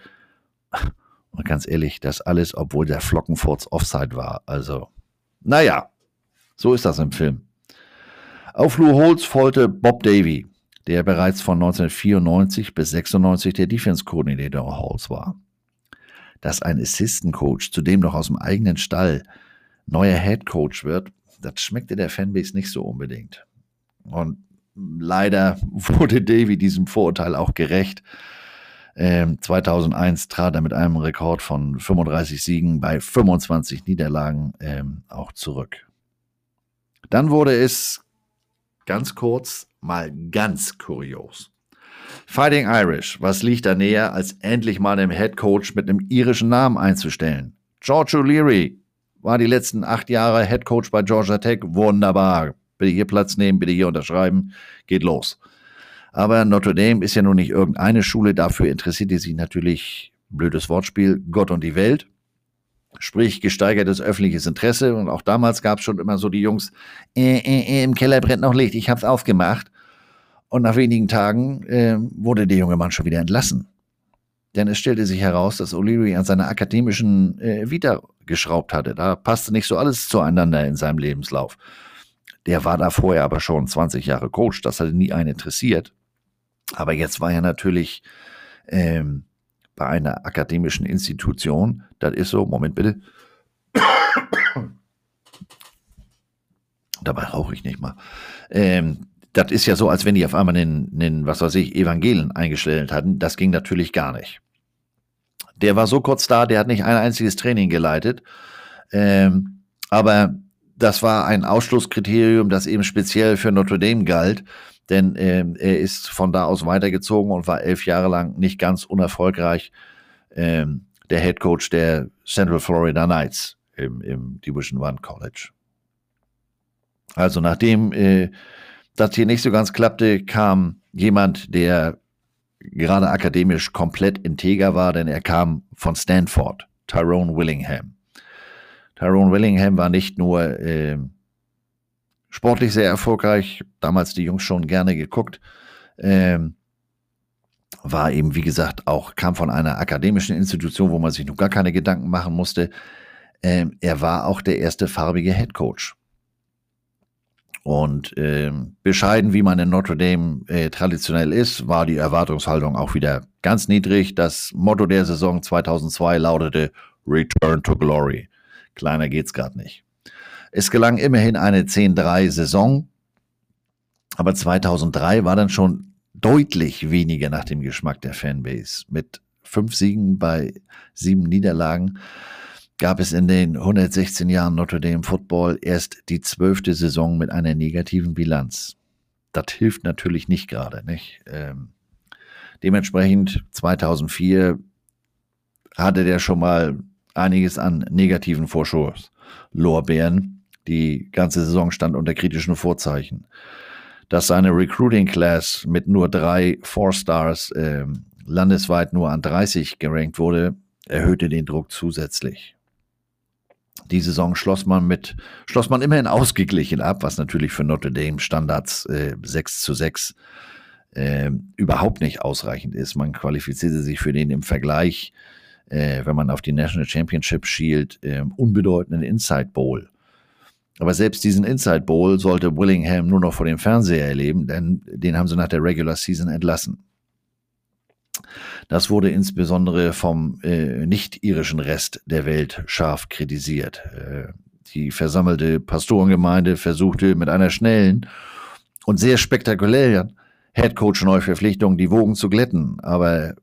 Speaker 1: und ganz ehrlich, das alles, obwohl der Flockenfurz Offside war. Also, naja, so ist das im Film. Auf Lou Holtz folgte Bob Davy, der bereits von 1994 bis 96 der Defense Coordinator Halls war. Dass ein Assistant Coach zudem noch aus dem eigenen Stall neuer Head Coach wird, das schmeckte der Fanbase nicht so unbedingt. Und leider wurde Davy diesem Vorurteil auch gerecht. 2001 ähm, trat er mit einem Rekord von 35 Siegen bei 25 Niederlagen ähm, auch zurück. Dann wurde es ganz kurz mal ganz kurios. Fighting Irish, was liegt da näher, als endlich mal einen Head Coach mit einem irischen Namen einzustellen? George O'Leary war die letzten acht Jahre Head Coach bei Georgia Tech. Wunderbar. Bitte hier Platz nehmen, bitte hier unterschreiben. Geht los. Aber Notre Dame ist ja nun nicht irgendeine Schule, dafür interessiert die sich natürlich, blödes Wortspiel, Gott und die Welt. Sprich, gesteigertes öffentliches Interesse. Und auch damals gab es schon immer so die Jungs, äh, äh, äh, im Keller brennt noch Licht, ich hab's aufgemacht. Und nach wenigen Tagen äh, wurde der junge Mann schon wieder entlassen. Denn es stellte sich heraus, dass O'Leary an seiner akademischen äh, Vita geschraubt hatte. Da passte nicht so alles zueinander in seinem Lebenslauf. Der war da vorher aber schon 20 Jahre Coach, das hatte nie einen interessiert. Aber jetzt war er natürlich ähm, bei einer akademischen Institution, das ist so, Moment bitte. Dabei rauche ich nicht mal. Ähm, das ist ja so, als wenn die auf einmal einen, einen, was weiß ich, Evangelien eingestellt hatten. Das ging natürlich gar nicht. Der war so kurz da, der hat nicht ein einziges Training geleitet. Ähm, aber das war ein Ausschlusskriterium, das eben speziell für Notre Dame galt denn äh, er ist von da aus weitergezogen und war elf Jahre lang nicht ganz unerfolgreich äh, der Head Coach der Central Florida Knights im, im Division One College. Also nachdem äh, das hier nicht so ganz klappte, kam jemand, der gerade akademisch komplett integer war, denn er kam von Stanford, Tyrone Willingham. Tyrone Willingham war nicht nur äh, sportlich sehr erfolgreich, damals die Jungs schon gerne geguckt. Ähm, war eben, wie gesagt, auch, kam von einer akademischen Institution, wo man sich noch gar keine Gedanken machen musste. Ähm, er war auch der erste farbige Head Coach. Und ähm, bescheiden, wie man in Notre Dame äh, traditionell ist, war die Erwartungshaltung auch wieder ganz niedrig. Das Motto der Saison 2002 lautete Return to Glory. Kleiner geht's gerade nicht. Es gelang immerhin eine 10-3-Saison, aber 2003 war dann schon deutlich weniger nach dem Geschmack der Fanbase. Mit fünf Siegen bei sieben Niederlagen gab es in den 116 Jahren Notre Dame Football erst die zwölfte Saison mit einer negativen Bilanz. Das hilft natürlich nicht gerade, nicht? Ähm, dementsprechend 2004 hatte der schon mal einiges an negativen Vorschusslorbeeren. Die ganze Saison stand unter kritischen Vorzeichen. Dass seine Recruiting Class mit nur drei Four Stars äh, landesweit nur an 30 gerankt wurde, erhöhte den Druck zusätzlich. Die Saison schloss man mit, schloss man immerhin ausgeglichen ab, was natürlich für Notre Dame Standards äh, 6 zu 6 äh, überhaupt nicht ausreichend ist. Man qualifizierte sich für den im Vergleich, äh, wenn man auf die National Championship schielt, äh, unbedeutenden Inside Bowl. Aber selbst diesen Inside Bowl sollte Willingham nur noch vor dem Fernseher erleben, denn den haben sie nach der Regular Season entlassen. Das wurde insbesondere vom äh, nicht-irischen Rest der Welt scharf kritisiert. Äh, die versammelte Pastorengemeinde versuchte mit einer schnellen und sehr spektakulären Headcoach-Neuverpflichtung die Wogen zu glätten, aber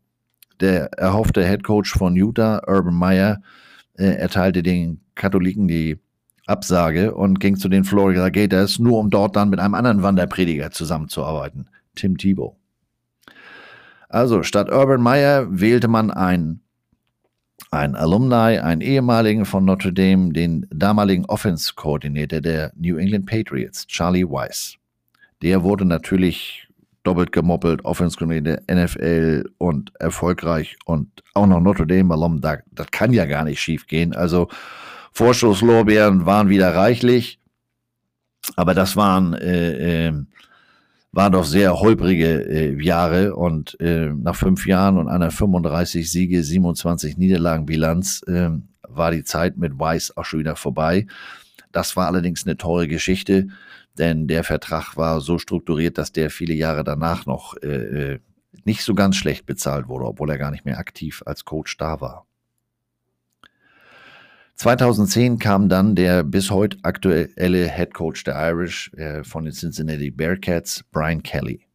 Speaker 1: der erhoffte Headcoach von Utah, Urban Meyer, äh, erteilte den Katholiken die Absage und ging zu den Florida Gators, nur um dort dann mit einem anderen Wanderprediger zusammenzuarbeiten, Tim Tebow. Also statt Urban Meyer wählte man einen, einen Alumni, einen ehemaligen von Notre Dame, den damaligen Offense-Koordinator der New England Patriots, Charlie Weiss. Der wurde natürlich doppelt gemoppelt, Offense-Koordinator, NFL und erfolgreich und auch noch Notre Dame Alum. Das, das kann ja gar nicht schief gehen. Also Vorschusslorbeeren waren wieder reichlich, aber das waren äh, äh, waren doch sehr holprige äh, Jahre und äh, nach fünf Jahren und einer 35 Siege, 27 Niederlagen Bilanz äh, war die Zeit mit Weiss auch schon wieder vorbei. Das war allerdings eine teure Geschichte, denn der Vertrag war so strukturiert, dass der viele Jahre danach noch äh, äh nicht so ganz schlecht bezahlt wurde, obwohl er gar nicht mehr aktiv als Coach da war. 2010 kam dann der bis heute aktuelle Head Coach der Irish äh, von den Cincinnati Bearcats, Brian Kelly.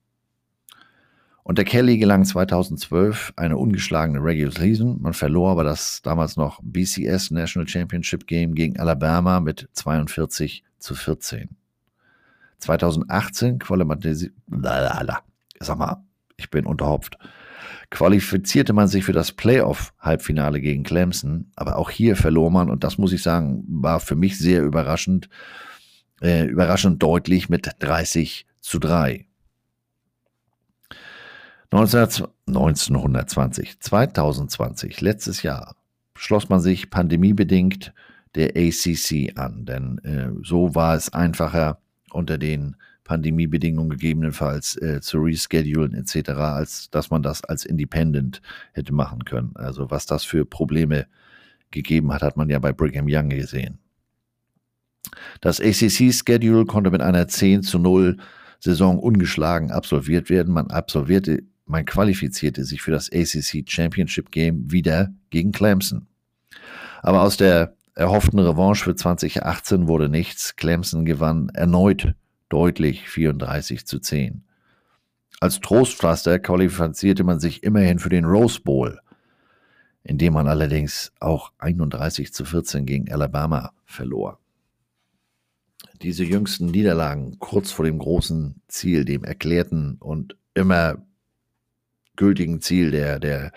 Speaker 1: Unter Kelly gelang 2012 eine ungeschlagene Regular Season. Man verlor aber das damals noch BCS National Championship Game gegen Alabama mit 42 zu 14. 2018 qualifizierte, sag mal, ich bin unterhopft qualifizierte man sich für das Playoff-Halbfinale gegen Clemson, aber auch hier verlor man, und das muss ich sagen, war für mich sehr überraschend, äh, überraschend deutlich mit 30 zu 3. 1920, 2020, letztes Jahr, schloss man sich pandemiebedingt der ACC an, denn äh, so war es einfacher unter den Pandemiebedingungen gegebenenfalls äh, zu reschedulen etc., als dass man das als Independent hätte machen können. Also was das für Probleme gegeben hat, hat man ja bei Brigham Young gesehen. Das ACC-Schedule konnte mit einer 10 zu 0 Saison ungeschlagen absolviert werden. Man absolvierte, man qualifizierte sich für das ACC Championship Game wieder gegen Clemson. Aber aus der erhofften Revanche für 2018 wurde nichts. Clemson gewann erneut deutlich 34 zu 10. Als Trostpflaster qualifizierte man sich immerhin für den Rose Bowl, in dem man allerdings auch 31 zu 14 gegen Alabama verlor. Diese jüngsten Niederlagen kurz vor dem großen Ziel, dem erklärten und immer gültigen Ziel der, der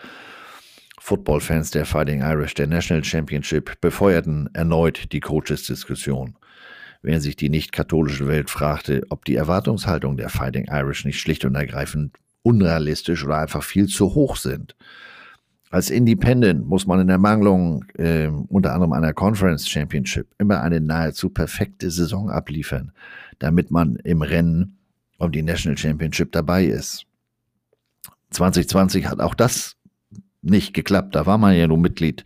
Speaker 1: Football-Fans der Fighting Irish, der National Championship, befeuerten erneut die Coaches-Diskussion während sich die nicht-katholische Welt fragte, ob die Erwartungshaltung der Fighting Irish nicht schlicht und ergreifend unrealistisch oder einfach viel zu hoch sind. Als Independent muss man in der Mangelung äh, unter anderem einer Conference Championship immer eine nahezu perfekte Saison abliefern, damit man im Rennen um die National Championship dabei ist. 2020 hat auch das nicht geklappt. Da war man ja nur Mitglied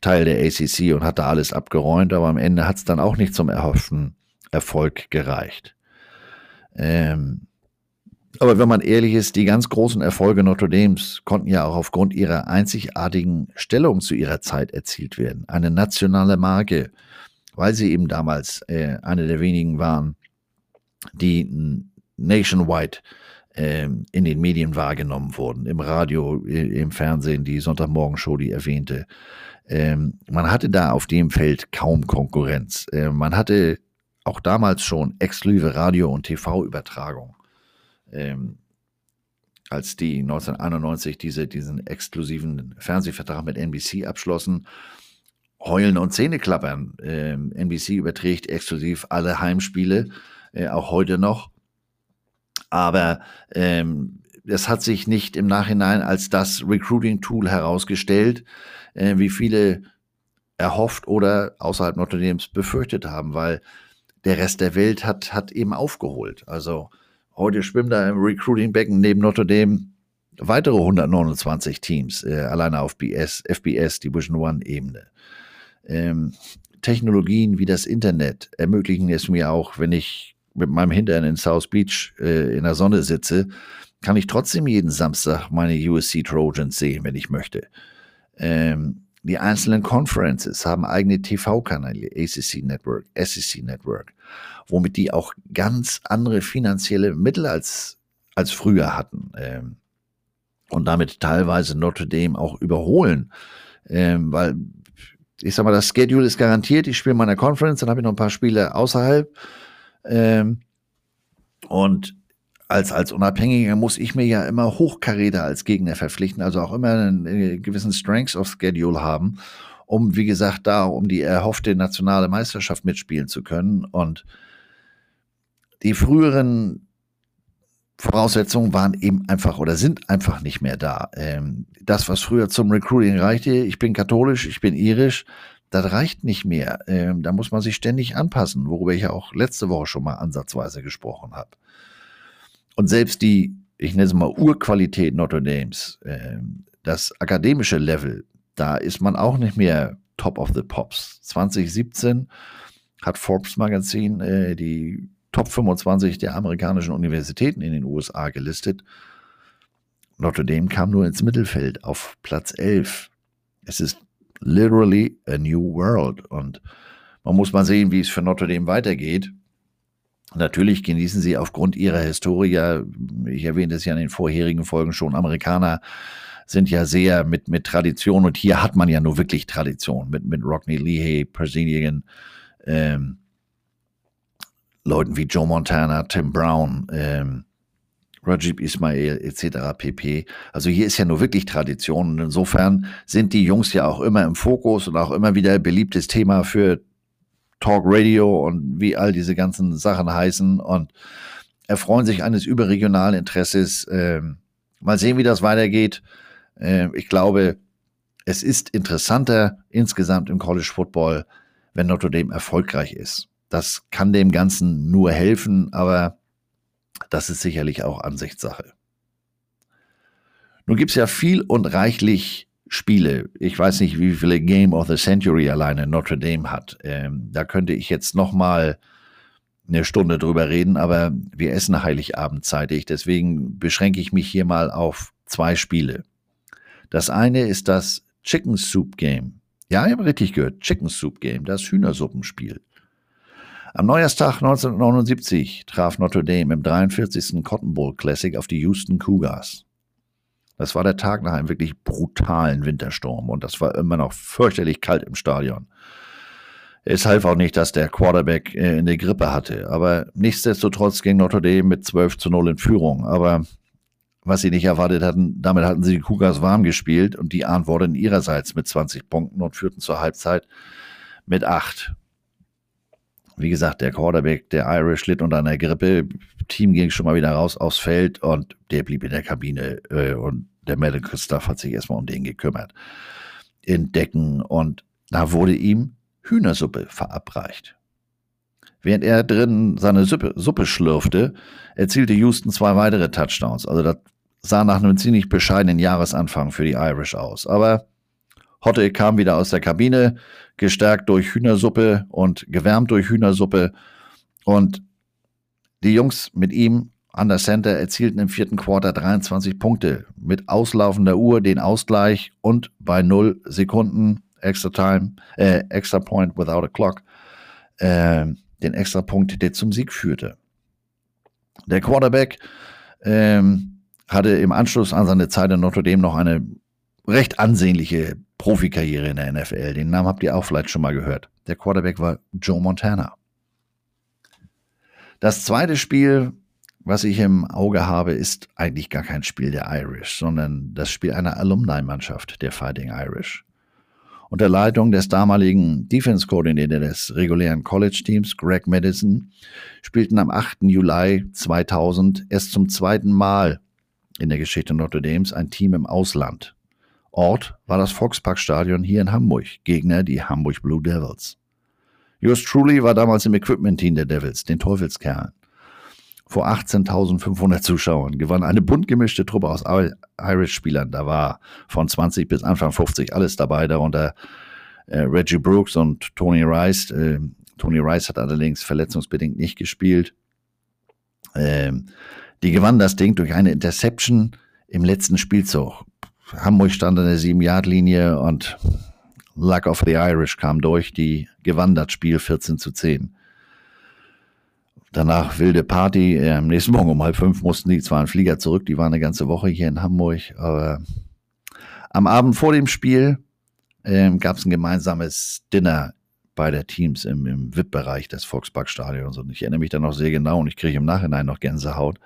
Speaker 1: Teil der ACC und hatte alles abgeräumt, aber am Ende hat es dann auch nicht zum erhofften Erfolg gereicht. Ähm, aber wenn man ehrlich ist, die ganz großen Erfolge Notre Dames konnten ja auch aufgrund ihrer einzigartigen Stellung zu ihrer Zeit erzielt werden. Eine nationale Marke, weil sie eben damals äh, eine der wenigen waren, die nationwide äh, in den Medien wahrgenommen wurden. Im Radio, im Fernsehen, die Sonntagmorgenshow, die erwähnte. Ähm, man hatte da auf dem Feld kaum Konkurrenz. Äh, man hatte auch damals schon exklusive Radio- und TV-Übertragung. Ähm, als die 1991 diese, diesen exklusiven Fernsehvertrag mit NBC abschlossen, heulen und Zähneklappern. Ähm, NBC überträgt exklusiv alle Heimspiele, äh, auch heute noch. Aber ähm, es hat sich nicht im Nachhinein als das Recruiting-Tool herausgestellt, äh, wie viele erhofft oder außerhalb Notre Dames befürchtet haben, weil der Rest der Welt hat, hat eben aufgeholt. Also heute schwimmen da im Recruiting-Becken neben Notre Dame weitere 129 Teams, äh, alleine auf BS, FBS, Division One-Ebene. Ähm, Technologien wie das Internet ermöglichen es mir auch, wenn ich mit meinem Hintern in South Beach äh, in der Sonne sitze, kann ich trotzdem jeden Samstag meine USC Trojans sehen, wenn ich möchte. Ähm, die einzelnen Conferences haben eigene TV-Kanäle, ACC Network, SEC Network, womit die auch ganz andere finanzielle Mittel als, als früher hatten. Ähm, und damit teilweise Notre Dame auch überholen. Ähm, weil ich sag mal, das Schedule ist garantiert. Ich spiele meine Conference, dann habe ich noch ein paar Spiele außerhalb. Ähm, und als, als Unabhängiger muss ich mir ja immer Hochkaräter als Gegner verpflichten, also auch immer einen, äh, gewissen Strengths of Schedule haben, um, wie gesagt, da, um die erhoffte nationale Meisterschaft mitspielen zu können. Und die früheren Voraussetzungen waren eben einfach oder sind einfach nicht mehr da. Ähm, das, was früher zum Recruiting reichte, ich bin katholisch, ich bin irisch, das reicht nicht mehr. Ähm, da muss man sich ständig anpassen, worüber ich ja auch letzte Woche schon mal ansatzweise gesprochen habe. Und selbst die, ich nenne es mal Urqualität Notre Dames, äh, das akademische Level, da ist man auch nicht mehr Top of the Pops. 2017 hat Forbes Magazin äh, die Top 25 der amerikanischen Universitäten in den USA gelistet. Notre Dame kam nur ins Mittelfeld auf Platz 11. Es ist literally a new world und man muss mal sehen, wie es für Notre Dame weitergeht. Natürlich genießen sie aufgrund ihrer Historie, ich erwähnte es ja in den vorherigen Folgen schon, Amerikaner sind ja sehr mit, mit Tradition und hier hat man ja nur wirklich Tradition mit, mit Rockney Lehey, Persinian, ähm, Leuten wie Joe Montana, Tim Brown, ähm, Rajib Ismail etc. pp. Also hier ist ja nur wirklich Tradition und insofern sind die Jungs ja auch immer im Fokus und auch immer wieder beliebtes Thema für Talk Radio und wie all diese ganzen Sachen heißen und erfreuen sich eines überregionalen Interesses. Ähm, mal sehen, wie das weitergeht. Ähm, ich glaube, es ist interessanter insgesamt im College Football, wenn Notre Dame erfolgreich ist. Das kann dem Ganzen nur helfen, aber das ist sicherlich auch Ansichtssache. Nun gibt es ja viel und reichlich Spiele. Ich weiß nicht, wie viele Game of the Century alleine Notre Dame hat. Ähm, da könnte ich jetzt noch mal eine Stunde drüber reden, aber wir essen Heiligabend zeitig. Deswegen beschränke ich mich hier mal auf zwei Spiele. Das eine ist das Chicken Soup Game. Ja, ich habe richtig gehört. Chicken Soup Game, das Hühnersuppenspiel. Am Neujahrstag 1979 traf Notre Dame im 43. Cotton Bowl Classic auf die Houston Cougars. Das war der Tag nach einem wirklich brutalen Wintersturm und das war immer noch fürchterlich kalt im Stadion. Es half auch nicht, dass der Quarterback äh, in der Grippe hatte, aber nichtsdestotrotz ging Notre Dame mit 12 zu 0 in Führung. Aber was sie nicht erwartet hatten, damit hatten sie die Cougars warm gespielt und die antworteten ihrerseits mit 20 Punkten und führten zur Halbzeit mit 8. Wie gesagt, der Quarterback, der Irish, litt unter einer Grippe. Team ging schon mal wieder raus aufs Feld und der blieb in der Kabine äh, und der Medical Staff hat sich erstmal um den gekümmert. In Decken und da wurde ihm Hühnersuppe verabreicht. Während er drin seine Suppe, Suppe schlürfte, erzielte Houston zwei weitere Touchdowns. Also das sah nach einem ziemlich bescheidenen Jahresanfang für die Irish aus. Aber Hotte kam wieder aus der Kabine, gestärkt durch Hühnersuppe und gewärmt durch Hühnersuppe. Und die Jungs mit ihm an der Center erzielten im vierten Quarter 23 Punkte mit auslaufender Uhr den Ausgleich und bei 0 Sekunden Extra Time, äh, Extra Point without a Clock, äh, den Extra Punkt, der zum Sieg führte. Der Quarterback ähm, hatte im Anschluss an seine Zeit in Notre Dame noch eine recht ansehnliche Profikarriere in der NFL. Den Namen habt ihr auch vielleicht schon mal gehört. Der Quarterback war Joe Montana. Das zweite Spiel, was ich im Auge habe, ist eigentlich gar kein Spiel der Irish, sondern das Spiel einer Alumni-Mannschaft der Fighting Irish. Unter Leitung des damaligen Defense-Koordinator des regulären College-Teams, Greg Madison, spielten am 8. Juli 2000 erst zum zweiten Mal in der Geschichte Notre Dames ein Team im Ausland. Ort war das Volksparkstadion hier in Hamburg, Gegner die Hamburg Blue Devils. Yours truly war damals im Equipment-Team der Devils, den Teufelskerlen. Vor 18.500 Zuschauern gewann eine bunt gemischte Truppe aus Irish-Spielern. Da war von 20 bis Anfang 50 alles dabei, darunter äh, Reggie Brooks und Tony Rice. Äh, Tony Rice hat allerdings verletzungsbedingt nicht gespielt. Ähm, Die gewann das Ding durch eine Interception im letzten Spielzug. Hamburg stand an der 7-Yard-Linie und Luck of the Irish kam durch. Die gewann das Spiel 14 zu 10. Danach wilde Party. Am nächsten Morgen um halb fünf mussten die zwar einen Flieger zurück. Die waren eine ganze Woche hier in Hamburg. Aber am Abend vor dem Spiel ähm, gab es ein gemeinsames Dinner beider Teams im, im VIP-Bereich des Volksparkstadions. Und ich erinnere mich da noch sehr genau und ich kriege im Nachhinein noch Gänsehaut.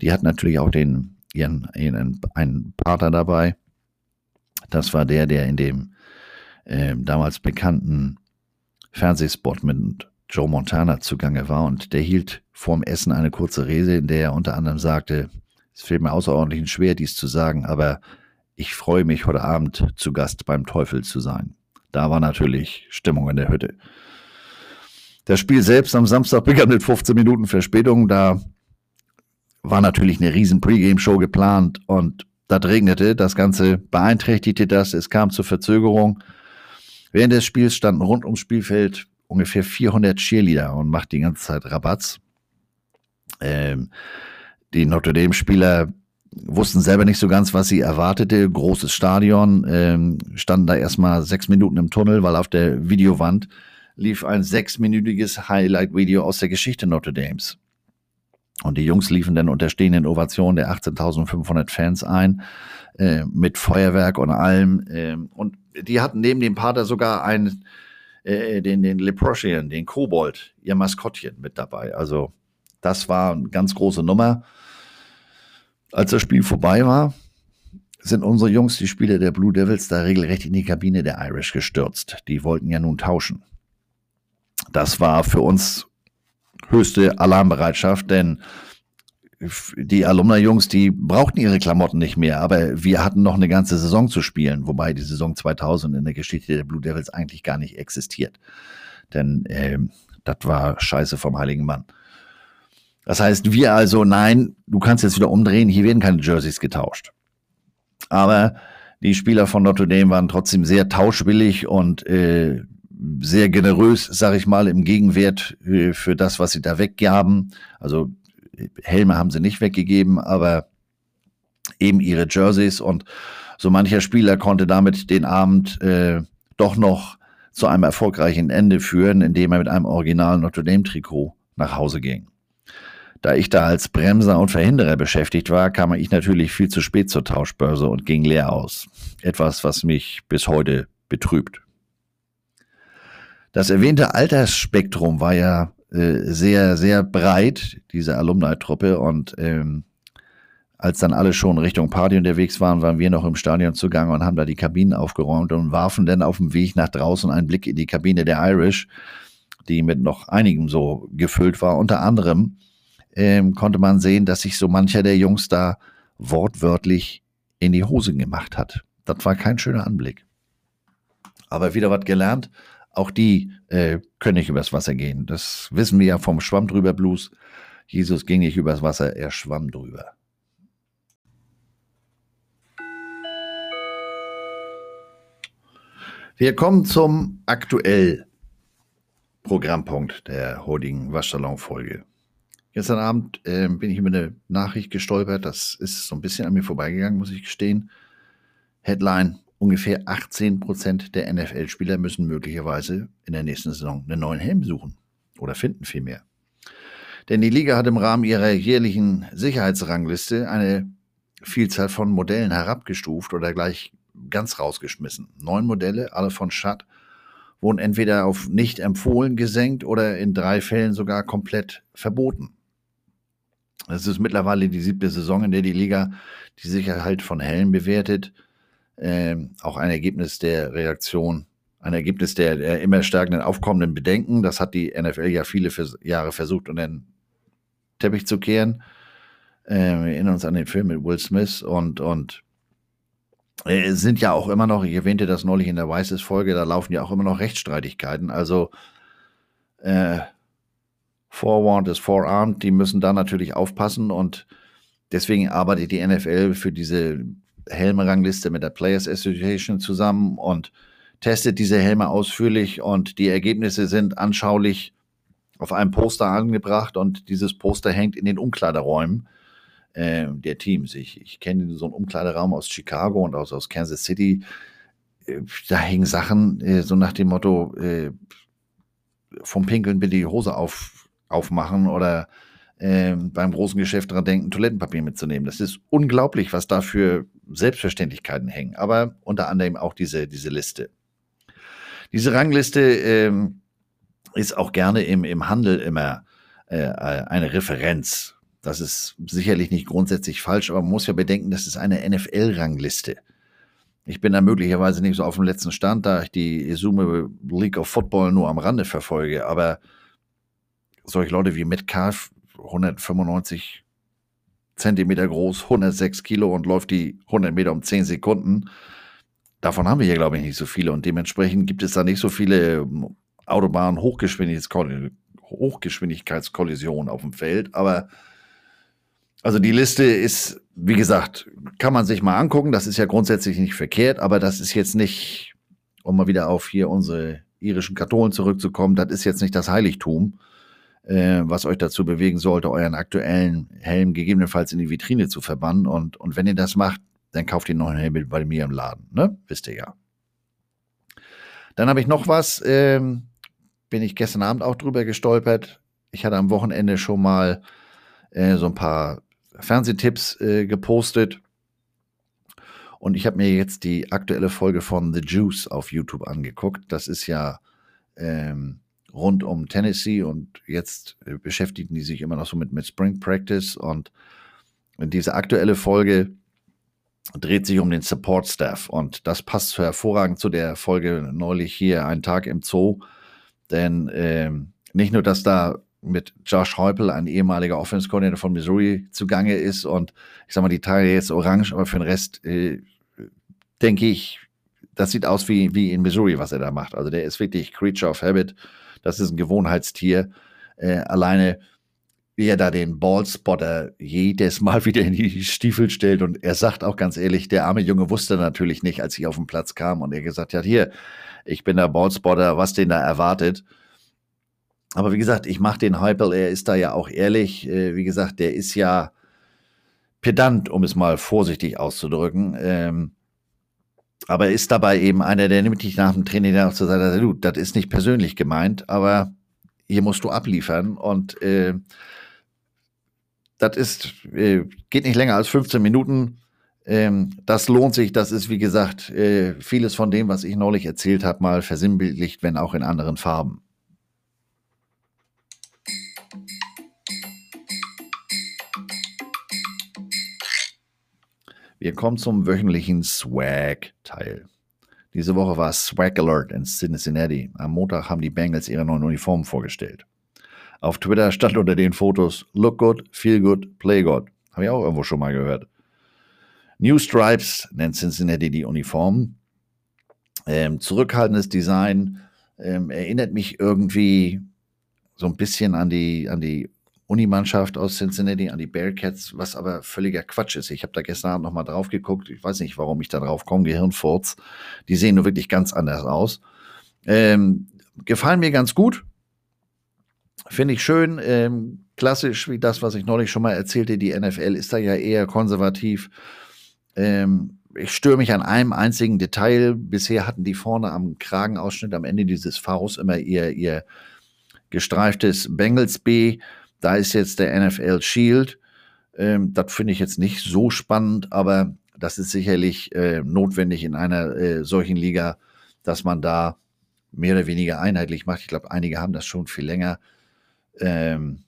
Speaker 1: Die hat natürlich auch den, ihren, ihren, einen Partner dabei. Das war der, der in dem äh, damals bekannten Fernsehspot mit Joe Montana zugange war und der hielt vorm Essen eine kurze Rede, in der er unter anderem sagte, es fällt mir außerordentlich schwer, dies zu sagen, aber ich freue mich, heute Abend zu Gast beim Teufel zu sein. Da war natürlich Stimmung in der Hütte. Das Spiel selbst am Samstag begann mit 15 Minuten Verspätung. Da war natürlich eine riesen Pre-Game-Show geplant und das regnete. Das Ganze beeinträchtigte das. Es kam zur Verzögerung. Während des Spiels standen rund ums Spielfeld ungefähr 400 Cheerleader und machten die ganze Zeit Rabatz. Ähm, die Notre Dame-Spieler wussten selber nicht so ganz, was sie erwartete. Großes Stadion, ähm, standen da erstmal sechs Minuten im Tunnel, weil auf der Videowand lief ein sechsminütiges Highlight-Video aus der Geschichte Notre Dames. Und die Jungs liefen dann unter stehenden Ovationen der 18.500 Fans ein, äh, mit Feuerwerk und allem. Äh, und die hatten neben dem Pater sogar einen, äh, den, den Leprosian, den Kobold, ihr Maskottchen mit dabei. Also das war eine ganz große Nummer. Als das Spiel vorbei war, sind unsere Jungs, die Spieler der Blue Devils, da regelrecht in die Kabine der Irish gestürzt. Die wollten ja nun tauschen. Das war für uns höchste Alarmbereitschaft, denn die Alumna-Jungs, die brauchten ihre Klamotten nicht mehr, aber wir hatten noch eine ganze Saison zu spielen, wobei die Saison 2000 in der Geschichte der Blue Devils eigentlich gar nicht existiert. Denn äh, das war Scheiße vom Heiligen Mann. Das heißt, wir also, nein, du kannst jetzt wieder umdrehen, hier werden keine Jerseys getauscht. Aber die Spieler von Notre Dame waren trotzdem sehr tauschwillig und äh, sehr generös, sag ich mal, im Gegenwert äh, für das, was sie da weggaben. Also Helme haben sie nicht weggegeben, aber eben ihre Jerseys und so mancher Spieler konnte damit den Abend äh, doch noch zu einem erfolgreichen Ende führen, indem er mit einem originalen Notre Dame Trikot nach Hause ging. Da ich da als Bremser und Verhinderer beschäftigt war, kam ich natürlich viel zu spät zur Tauschbörse und ging leer aus. Etwas, was mich bis heute betrübt. Das erwähnte Altersspektrum war ja äh, sehr, sehr breit, diese Alumni-Truppe. Und ähm, als dann alle schon Richtung Party unterwegs waren, waren wir noch im Stadion zugange und haben da die Kabinen aufgeräumt und warfen dann auf dem Weg nach draußen einen Blick in die Kabine der Irish, die mit noch einigem so gefüllt war. Unter anderem ähm, konnte man sehen, dass sich so mancher der Jungs da wortwörtlich in die Hosen gemacht hat. Das war kein schöner Anblick. Aber wieder was gelernt. Auch die äh, können nicht übers Wasser gehen. Das wissen wir ja vom Schwamm drüber Blues. Jesus ging nicht übers Wasser, er schwamm drüber. Wir kommen zum aktuell Programmpunkt der heutigen Waschsalon-Folge. Gestern Abend äh, bin ich über eine Nachricht gestolpert, das ist so ein bisschen an mir vorbeigegangen, muss ich gestehen. Headline, ungefähr 18 Prozent der NFL-Spieler müssen möglicherweise in der nächsten Saison einen neuen Helm suchen oder finden vielmehr. Denn die Liga hat im Rahmen ihrer jährlichen Sicherheitsrangliste eine Vielzahl von Modellen herabgestuft oder gleich ganz rausgeschmissen. Neun Modelle, alle von Schatt, wurden entweder auf nicht empfohlen gesenkt oder in drei Fällen sogar komplett verboten. Es ist mittlerweile die siebte Saison, in der die Liga die Sicherheit von Helmen bewertet. Ähm, auch ein Ergebnis der Reaktion, ein Ergebnis der, der, immer stärkenden aufkommenden Bedenken. Das hat die NFL ja viele Vers Jahre versucht, unter den Teppich zu kehren. Ähm, wir erinnern uns an den Film mit Will Smith und, und äh, sind ja auch immer noch, ich erwähnte das neulich in der Weißes-Folge, da laufen ja auch immer noch Rechtsstreitigkeiten. Also äh, Forewarned ist forearmed, die müssen da natürlich aufpassen und deswegen arbeitet die NFL für diese Helme-Rangliste mit der Players Association zusammen und testet diese Helme ausführlich und die Ergebnisse sind anschaulich auf einem Poster angebracht und dieses Poster hängt in den Umkleideräumen äh, der Teams. Ich, ich kenne so einen Umkleideraum aus Chicago und aus, aus Kansas City. Äh, da hängen Sachen äh, so nach dem Motto, äh, vom Pinkeln bitte die Hose auf, aufmachen oder äh, beim großen Geschäft dran denken, Toilettenpapier mitzunehmen. Das ist unglaublich, was da für Selbstverständlichkeiten hängen. Aber unter anderem auch diese, diese Liste. Diese Rangliste ähm, ist auch gerne im, im Handel immer äh, eine Referenz. Das ist sicherlich nicht grundsätzlich falsch, aber man muss ja bedenken, das ist eine NFL-Rangliste. Ich bin da möglicherweise nicht so auf dem letzten Stand, da ich die Izume League of Football nur am Rande verfolge, aber solche Leute wie Metcalf, 195 Zentimeter groß, 106 Kilo und läuft die 100 Meter um 10 Sekunden. Davon haben wir hier, glaube ich, nicht so viele und dementsprechend gibt es da nicht so viele ähm, Autobahn-Hochgeschwindigkeitskollisionen auf dem Feld, aber also die Liste ist, wie gesagt, kann man sich mal angucken. Das ist ja grundsätzlich nicht verkehrt, aber das ist jetzt nicht, um mal wieder auf hier unsere irischen Katholen zurückzukommen, das ist jetzt nicht das Heiligtum, äh, was euch dazu bewegen sollte, euren aktuellen Helm gegebenenfalls in die Vitrine zu verbannen. Und, und wenn ihr das macht, dann kauft ihr noch einen Helm bei mir im Laden, ne? Wisst ihr ja. Dann habe ich noch was, ähm, bin ich gestern Abend auch drüber gestolpert. Ich hatte am Wochenende schon mal äh, so ein paar Fernsehtipps äh, gepostet. Und ich habe mir jetzt die aktuelle Folge von The Juice auf YouTube angeguckt. Das ist ja ähm, rund um Tennessee und jetzt äh, beschäftigen die sich immer noch so mit, mit Spring Practice. Und diese aktuelle Folge dreht sich um den Support Staff. Und das passt hervorragend zu der Folge neulich hier, ein Tag im Zoo. Denn ähm, nicht nur, dass da mit Josh Heupel, ein ehemaliger Offense-Coordinator von Missouri, zugange ist. Und ich sag mal, die Teile jetzt orange, aber für den Rest äh, denke ich, das sieht aus wie, wie in Missouri, was er da macht. Also der ist wirklich Creature of Habit. Das ist ein Gewohnheitstier. Äh, alleine, wie er da den Ballspotter jedes Mal wieder in die Stiefel stellt. Und er sagt auch ganz ehrlich, der arme Junge wusste natürlich nicht, als ich auf den Platz kam und er gesagt hat, hier, ich bin der Ballspotter, was den da erwartet. Aber wie gesagt, ich mache den Hypel, er ist da ja auch ehrlich. Äh, wie gesagt, der ist ja pedant, um es mal vorsichtig auszudrücken. Ähm, aber er ist dabei eben einer, der nimmt dich nach dem Training dann auch zur Seite, du, das ist nicht persönlich gemeint, aber hier musst du abliefern und äh, das ist, äh, geht nicht länger als 15 Minuten. Ähm, das lohnt sich, das ist wie gesagt äh, vieles von dem, was ich neulich erzählt habe, mal versinnbildlicht, wenn auch in anderen Farben. Wir kommen zum wöchentlichen Swag-Teil. Diese Woche war Swag Alert in Cincinnati. Am Montag haben die Bengals ihre neuen Uniformen vorgestellt. Auf Twitter stand unter den Fotos Look good, feel good, play good. Habe ich auch irgendwo schon mal gehört. New Stripes nennt Cincinnati die Uniformen. Ähm, zurückhaltendes Design ähm, erinnert mich irgendwie so ein bisschen an die, an die Unimannschaft aus Cincinnati an die Bearcats, was aber völliger Quatsch ist. Ich habe da gestern Abend nochmal drauf geguckt. Ich weiß nicht, warum ich da drauf komme. Gehirnfurz. Die sehen nur wirklich ganz anders aus. Ähm, gefallen mir ganz gut. Finde ich schön. Ähm, klassisch wie das, was ich neulich schon mal erzählte. Die NFL ist da ja eher konservativ. Ähm, ich störe mich an einem einzigen Detail. Bisher hatten die vorne am Kragenausschnitt am Ende dieses Vs immer ihr, ihr gestreiftes Bengals B da ist jetzt der NFL Shield. Ähm, das finde ich jetzt nicht so spannend, aber das ist sicherlich äh, notwendig in einer äh, solchen Liga, dass man da mehr oder weniger einheitlich macht. Ich glaube, einige haben das schon viel länger. Ähm,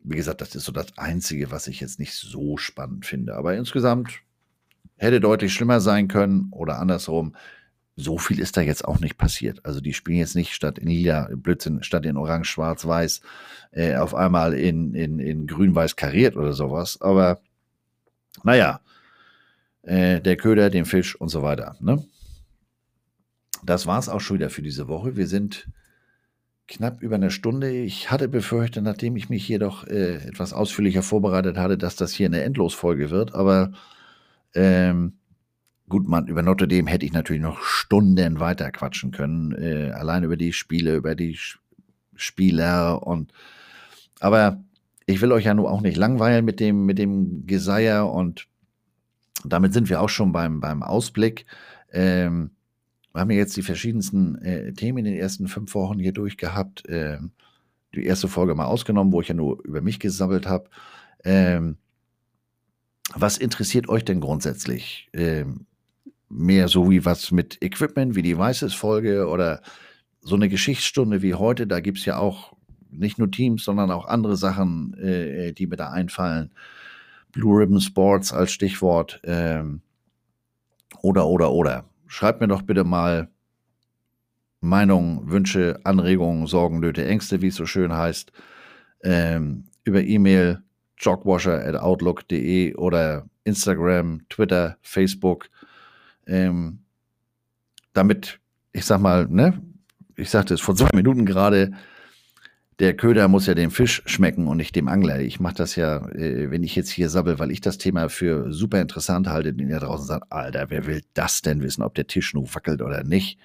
Speaker 1: wie gesagt, das ist so das Einzige, was ich jetzt nicht so spannend finde. Aber insgesamt hätte deutlich schlimmer sein können oder andersrum so viel ist da jetzt auch nicht passiert. Also die spielen jetzt nicht statt in lila, Blödsinn, statt in orange, schwarz, weiß, äh, auf einmal in, in, in grün, weiß kariert oder sowas. Aber naja, äh, der Köder, den Fisch und so weiter. Ne? Das war es auch schon wieder für diese Woche. Wir sind knapp über eine Stunde. Ich hatte befürchtet, nachdem ich mich hier doch äh, etwas ausführlicher vorbereitet hatte, dass das hier eine Endlosfolge wird. Aber ähm, Gut, man, über Notre Dame hätte ich natürlich noch Stunden weiter quatschen können. Äh, allein über die Spiele, über die Spieler und aber ich will euch ja nur auch nicht langweilen mit dem, mit dem Geseier und damit sind wir auch schon beim, beim Ausblick. Ähm, wir haben ja jetzt die verschiedensten äh, Themen in den ersten fünf Wochen hier durchgehabt. Ähm, die erste Folge mal ausgenommen, wo ich ja nur über mich gesammelt habe. Ähm, was interessiert euch denn grundsätzlich? Ähm, mehr so wie was mit Equipment, wie die Weißes-Folge oder so eine Geschichtsstunde wie heute. Da gibt es ja auch nicht nur Teams, sondern auch andere Sachen, äh, die mir da einfallen. Blue Ribbon Sports als Stichwort. Ähm, oder, oder, oder. Schreibt mir doch bitte mal Meinungen, Wünsche, Anregungen, Sorgen, Nöte, Ängste, wie es so schön heißt, ähm, über E-Mail jogwasher at outlook.de oder Instagram, Twitter, Facebook. Ähm, damit, ich sag mal, ne, ich sagte es vor zwei Minuten gerade, der Köder muss ja dem Fisch schmecken und nicht dem Angler. Ich mache das ja, äh, wenn ich jetzt hier sabbel, weil ich das Thema für super interessant halte, den ihr draußen sagt, Alter, wer will das denn wissen, ob der Tisch nur wackelt oder nicht?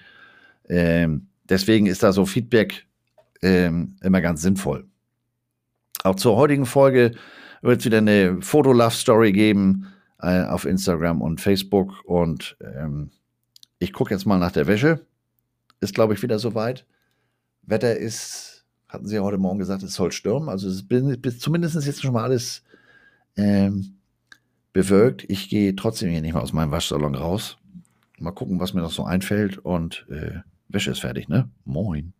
Speaker 1: Ähm, deswegen ist da so Feedback ähm, immer ganz sinnvoll. Auch zur heutigen Folge wird es wieder eine Foto-Love-Story geben äh, auf Instagram und Facebook. Und ähm, ich gucke jetzt mal nach der Wäsche. Ist, glaube ich, wieder soweit. Wetter ist, hatten Sie ja heute Morgen gesagt, es soll stürmen. Also es ist zumindest jetzt schon mal alles ähm, bewölkt. Ich gehe trotzdem hier nicht mal aus meinem Waschsalon raus. Mal gucken, was mir noch so einfällt. Und äh, Wäsche ist fertig, ne? Moin.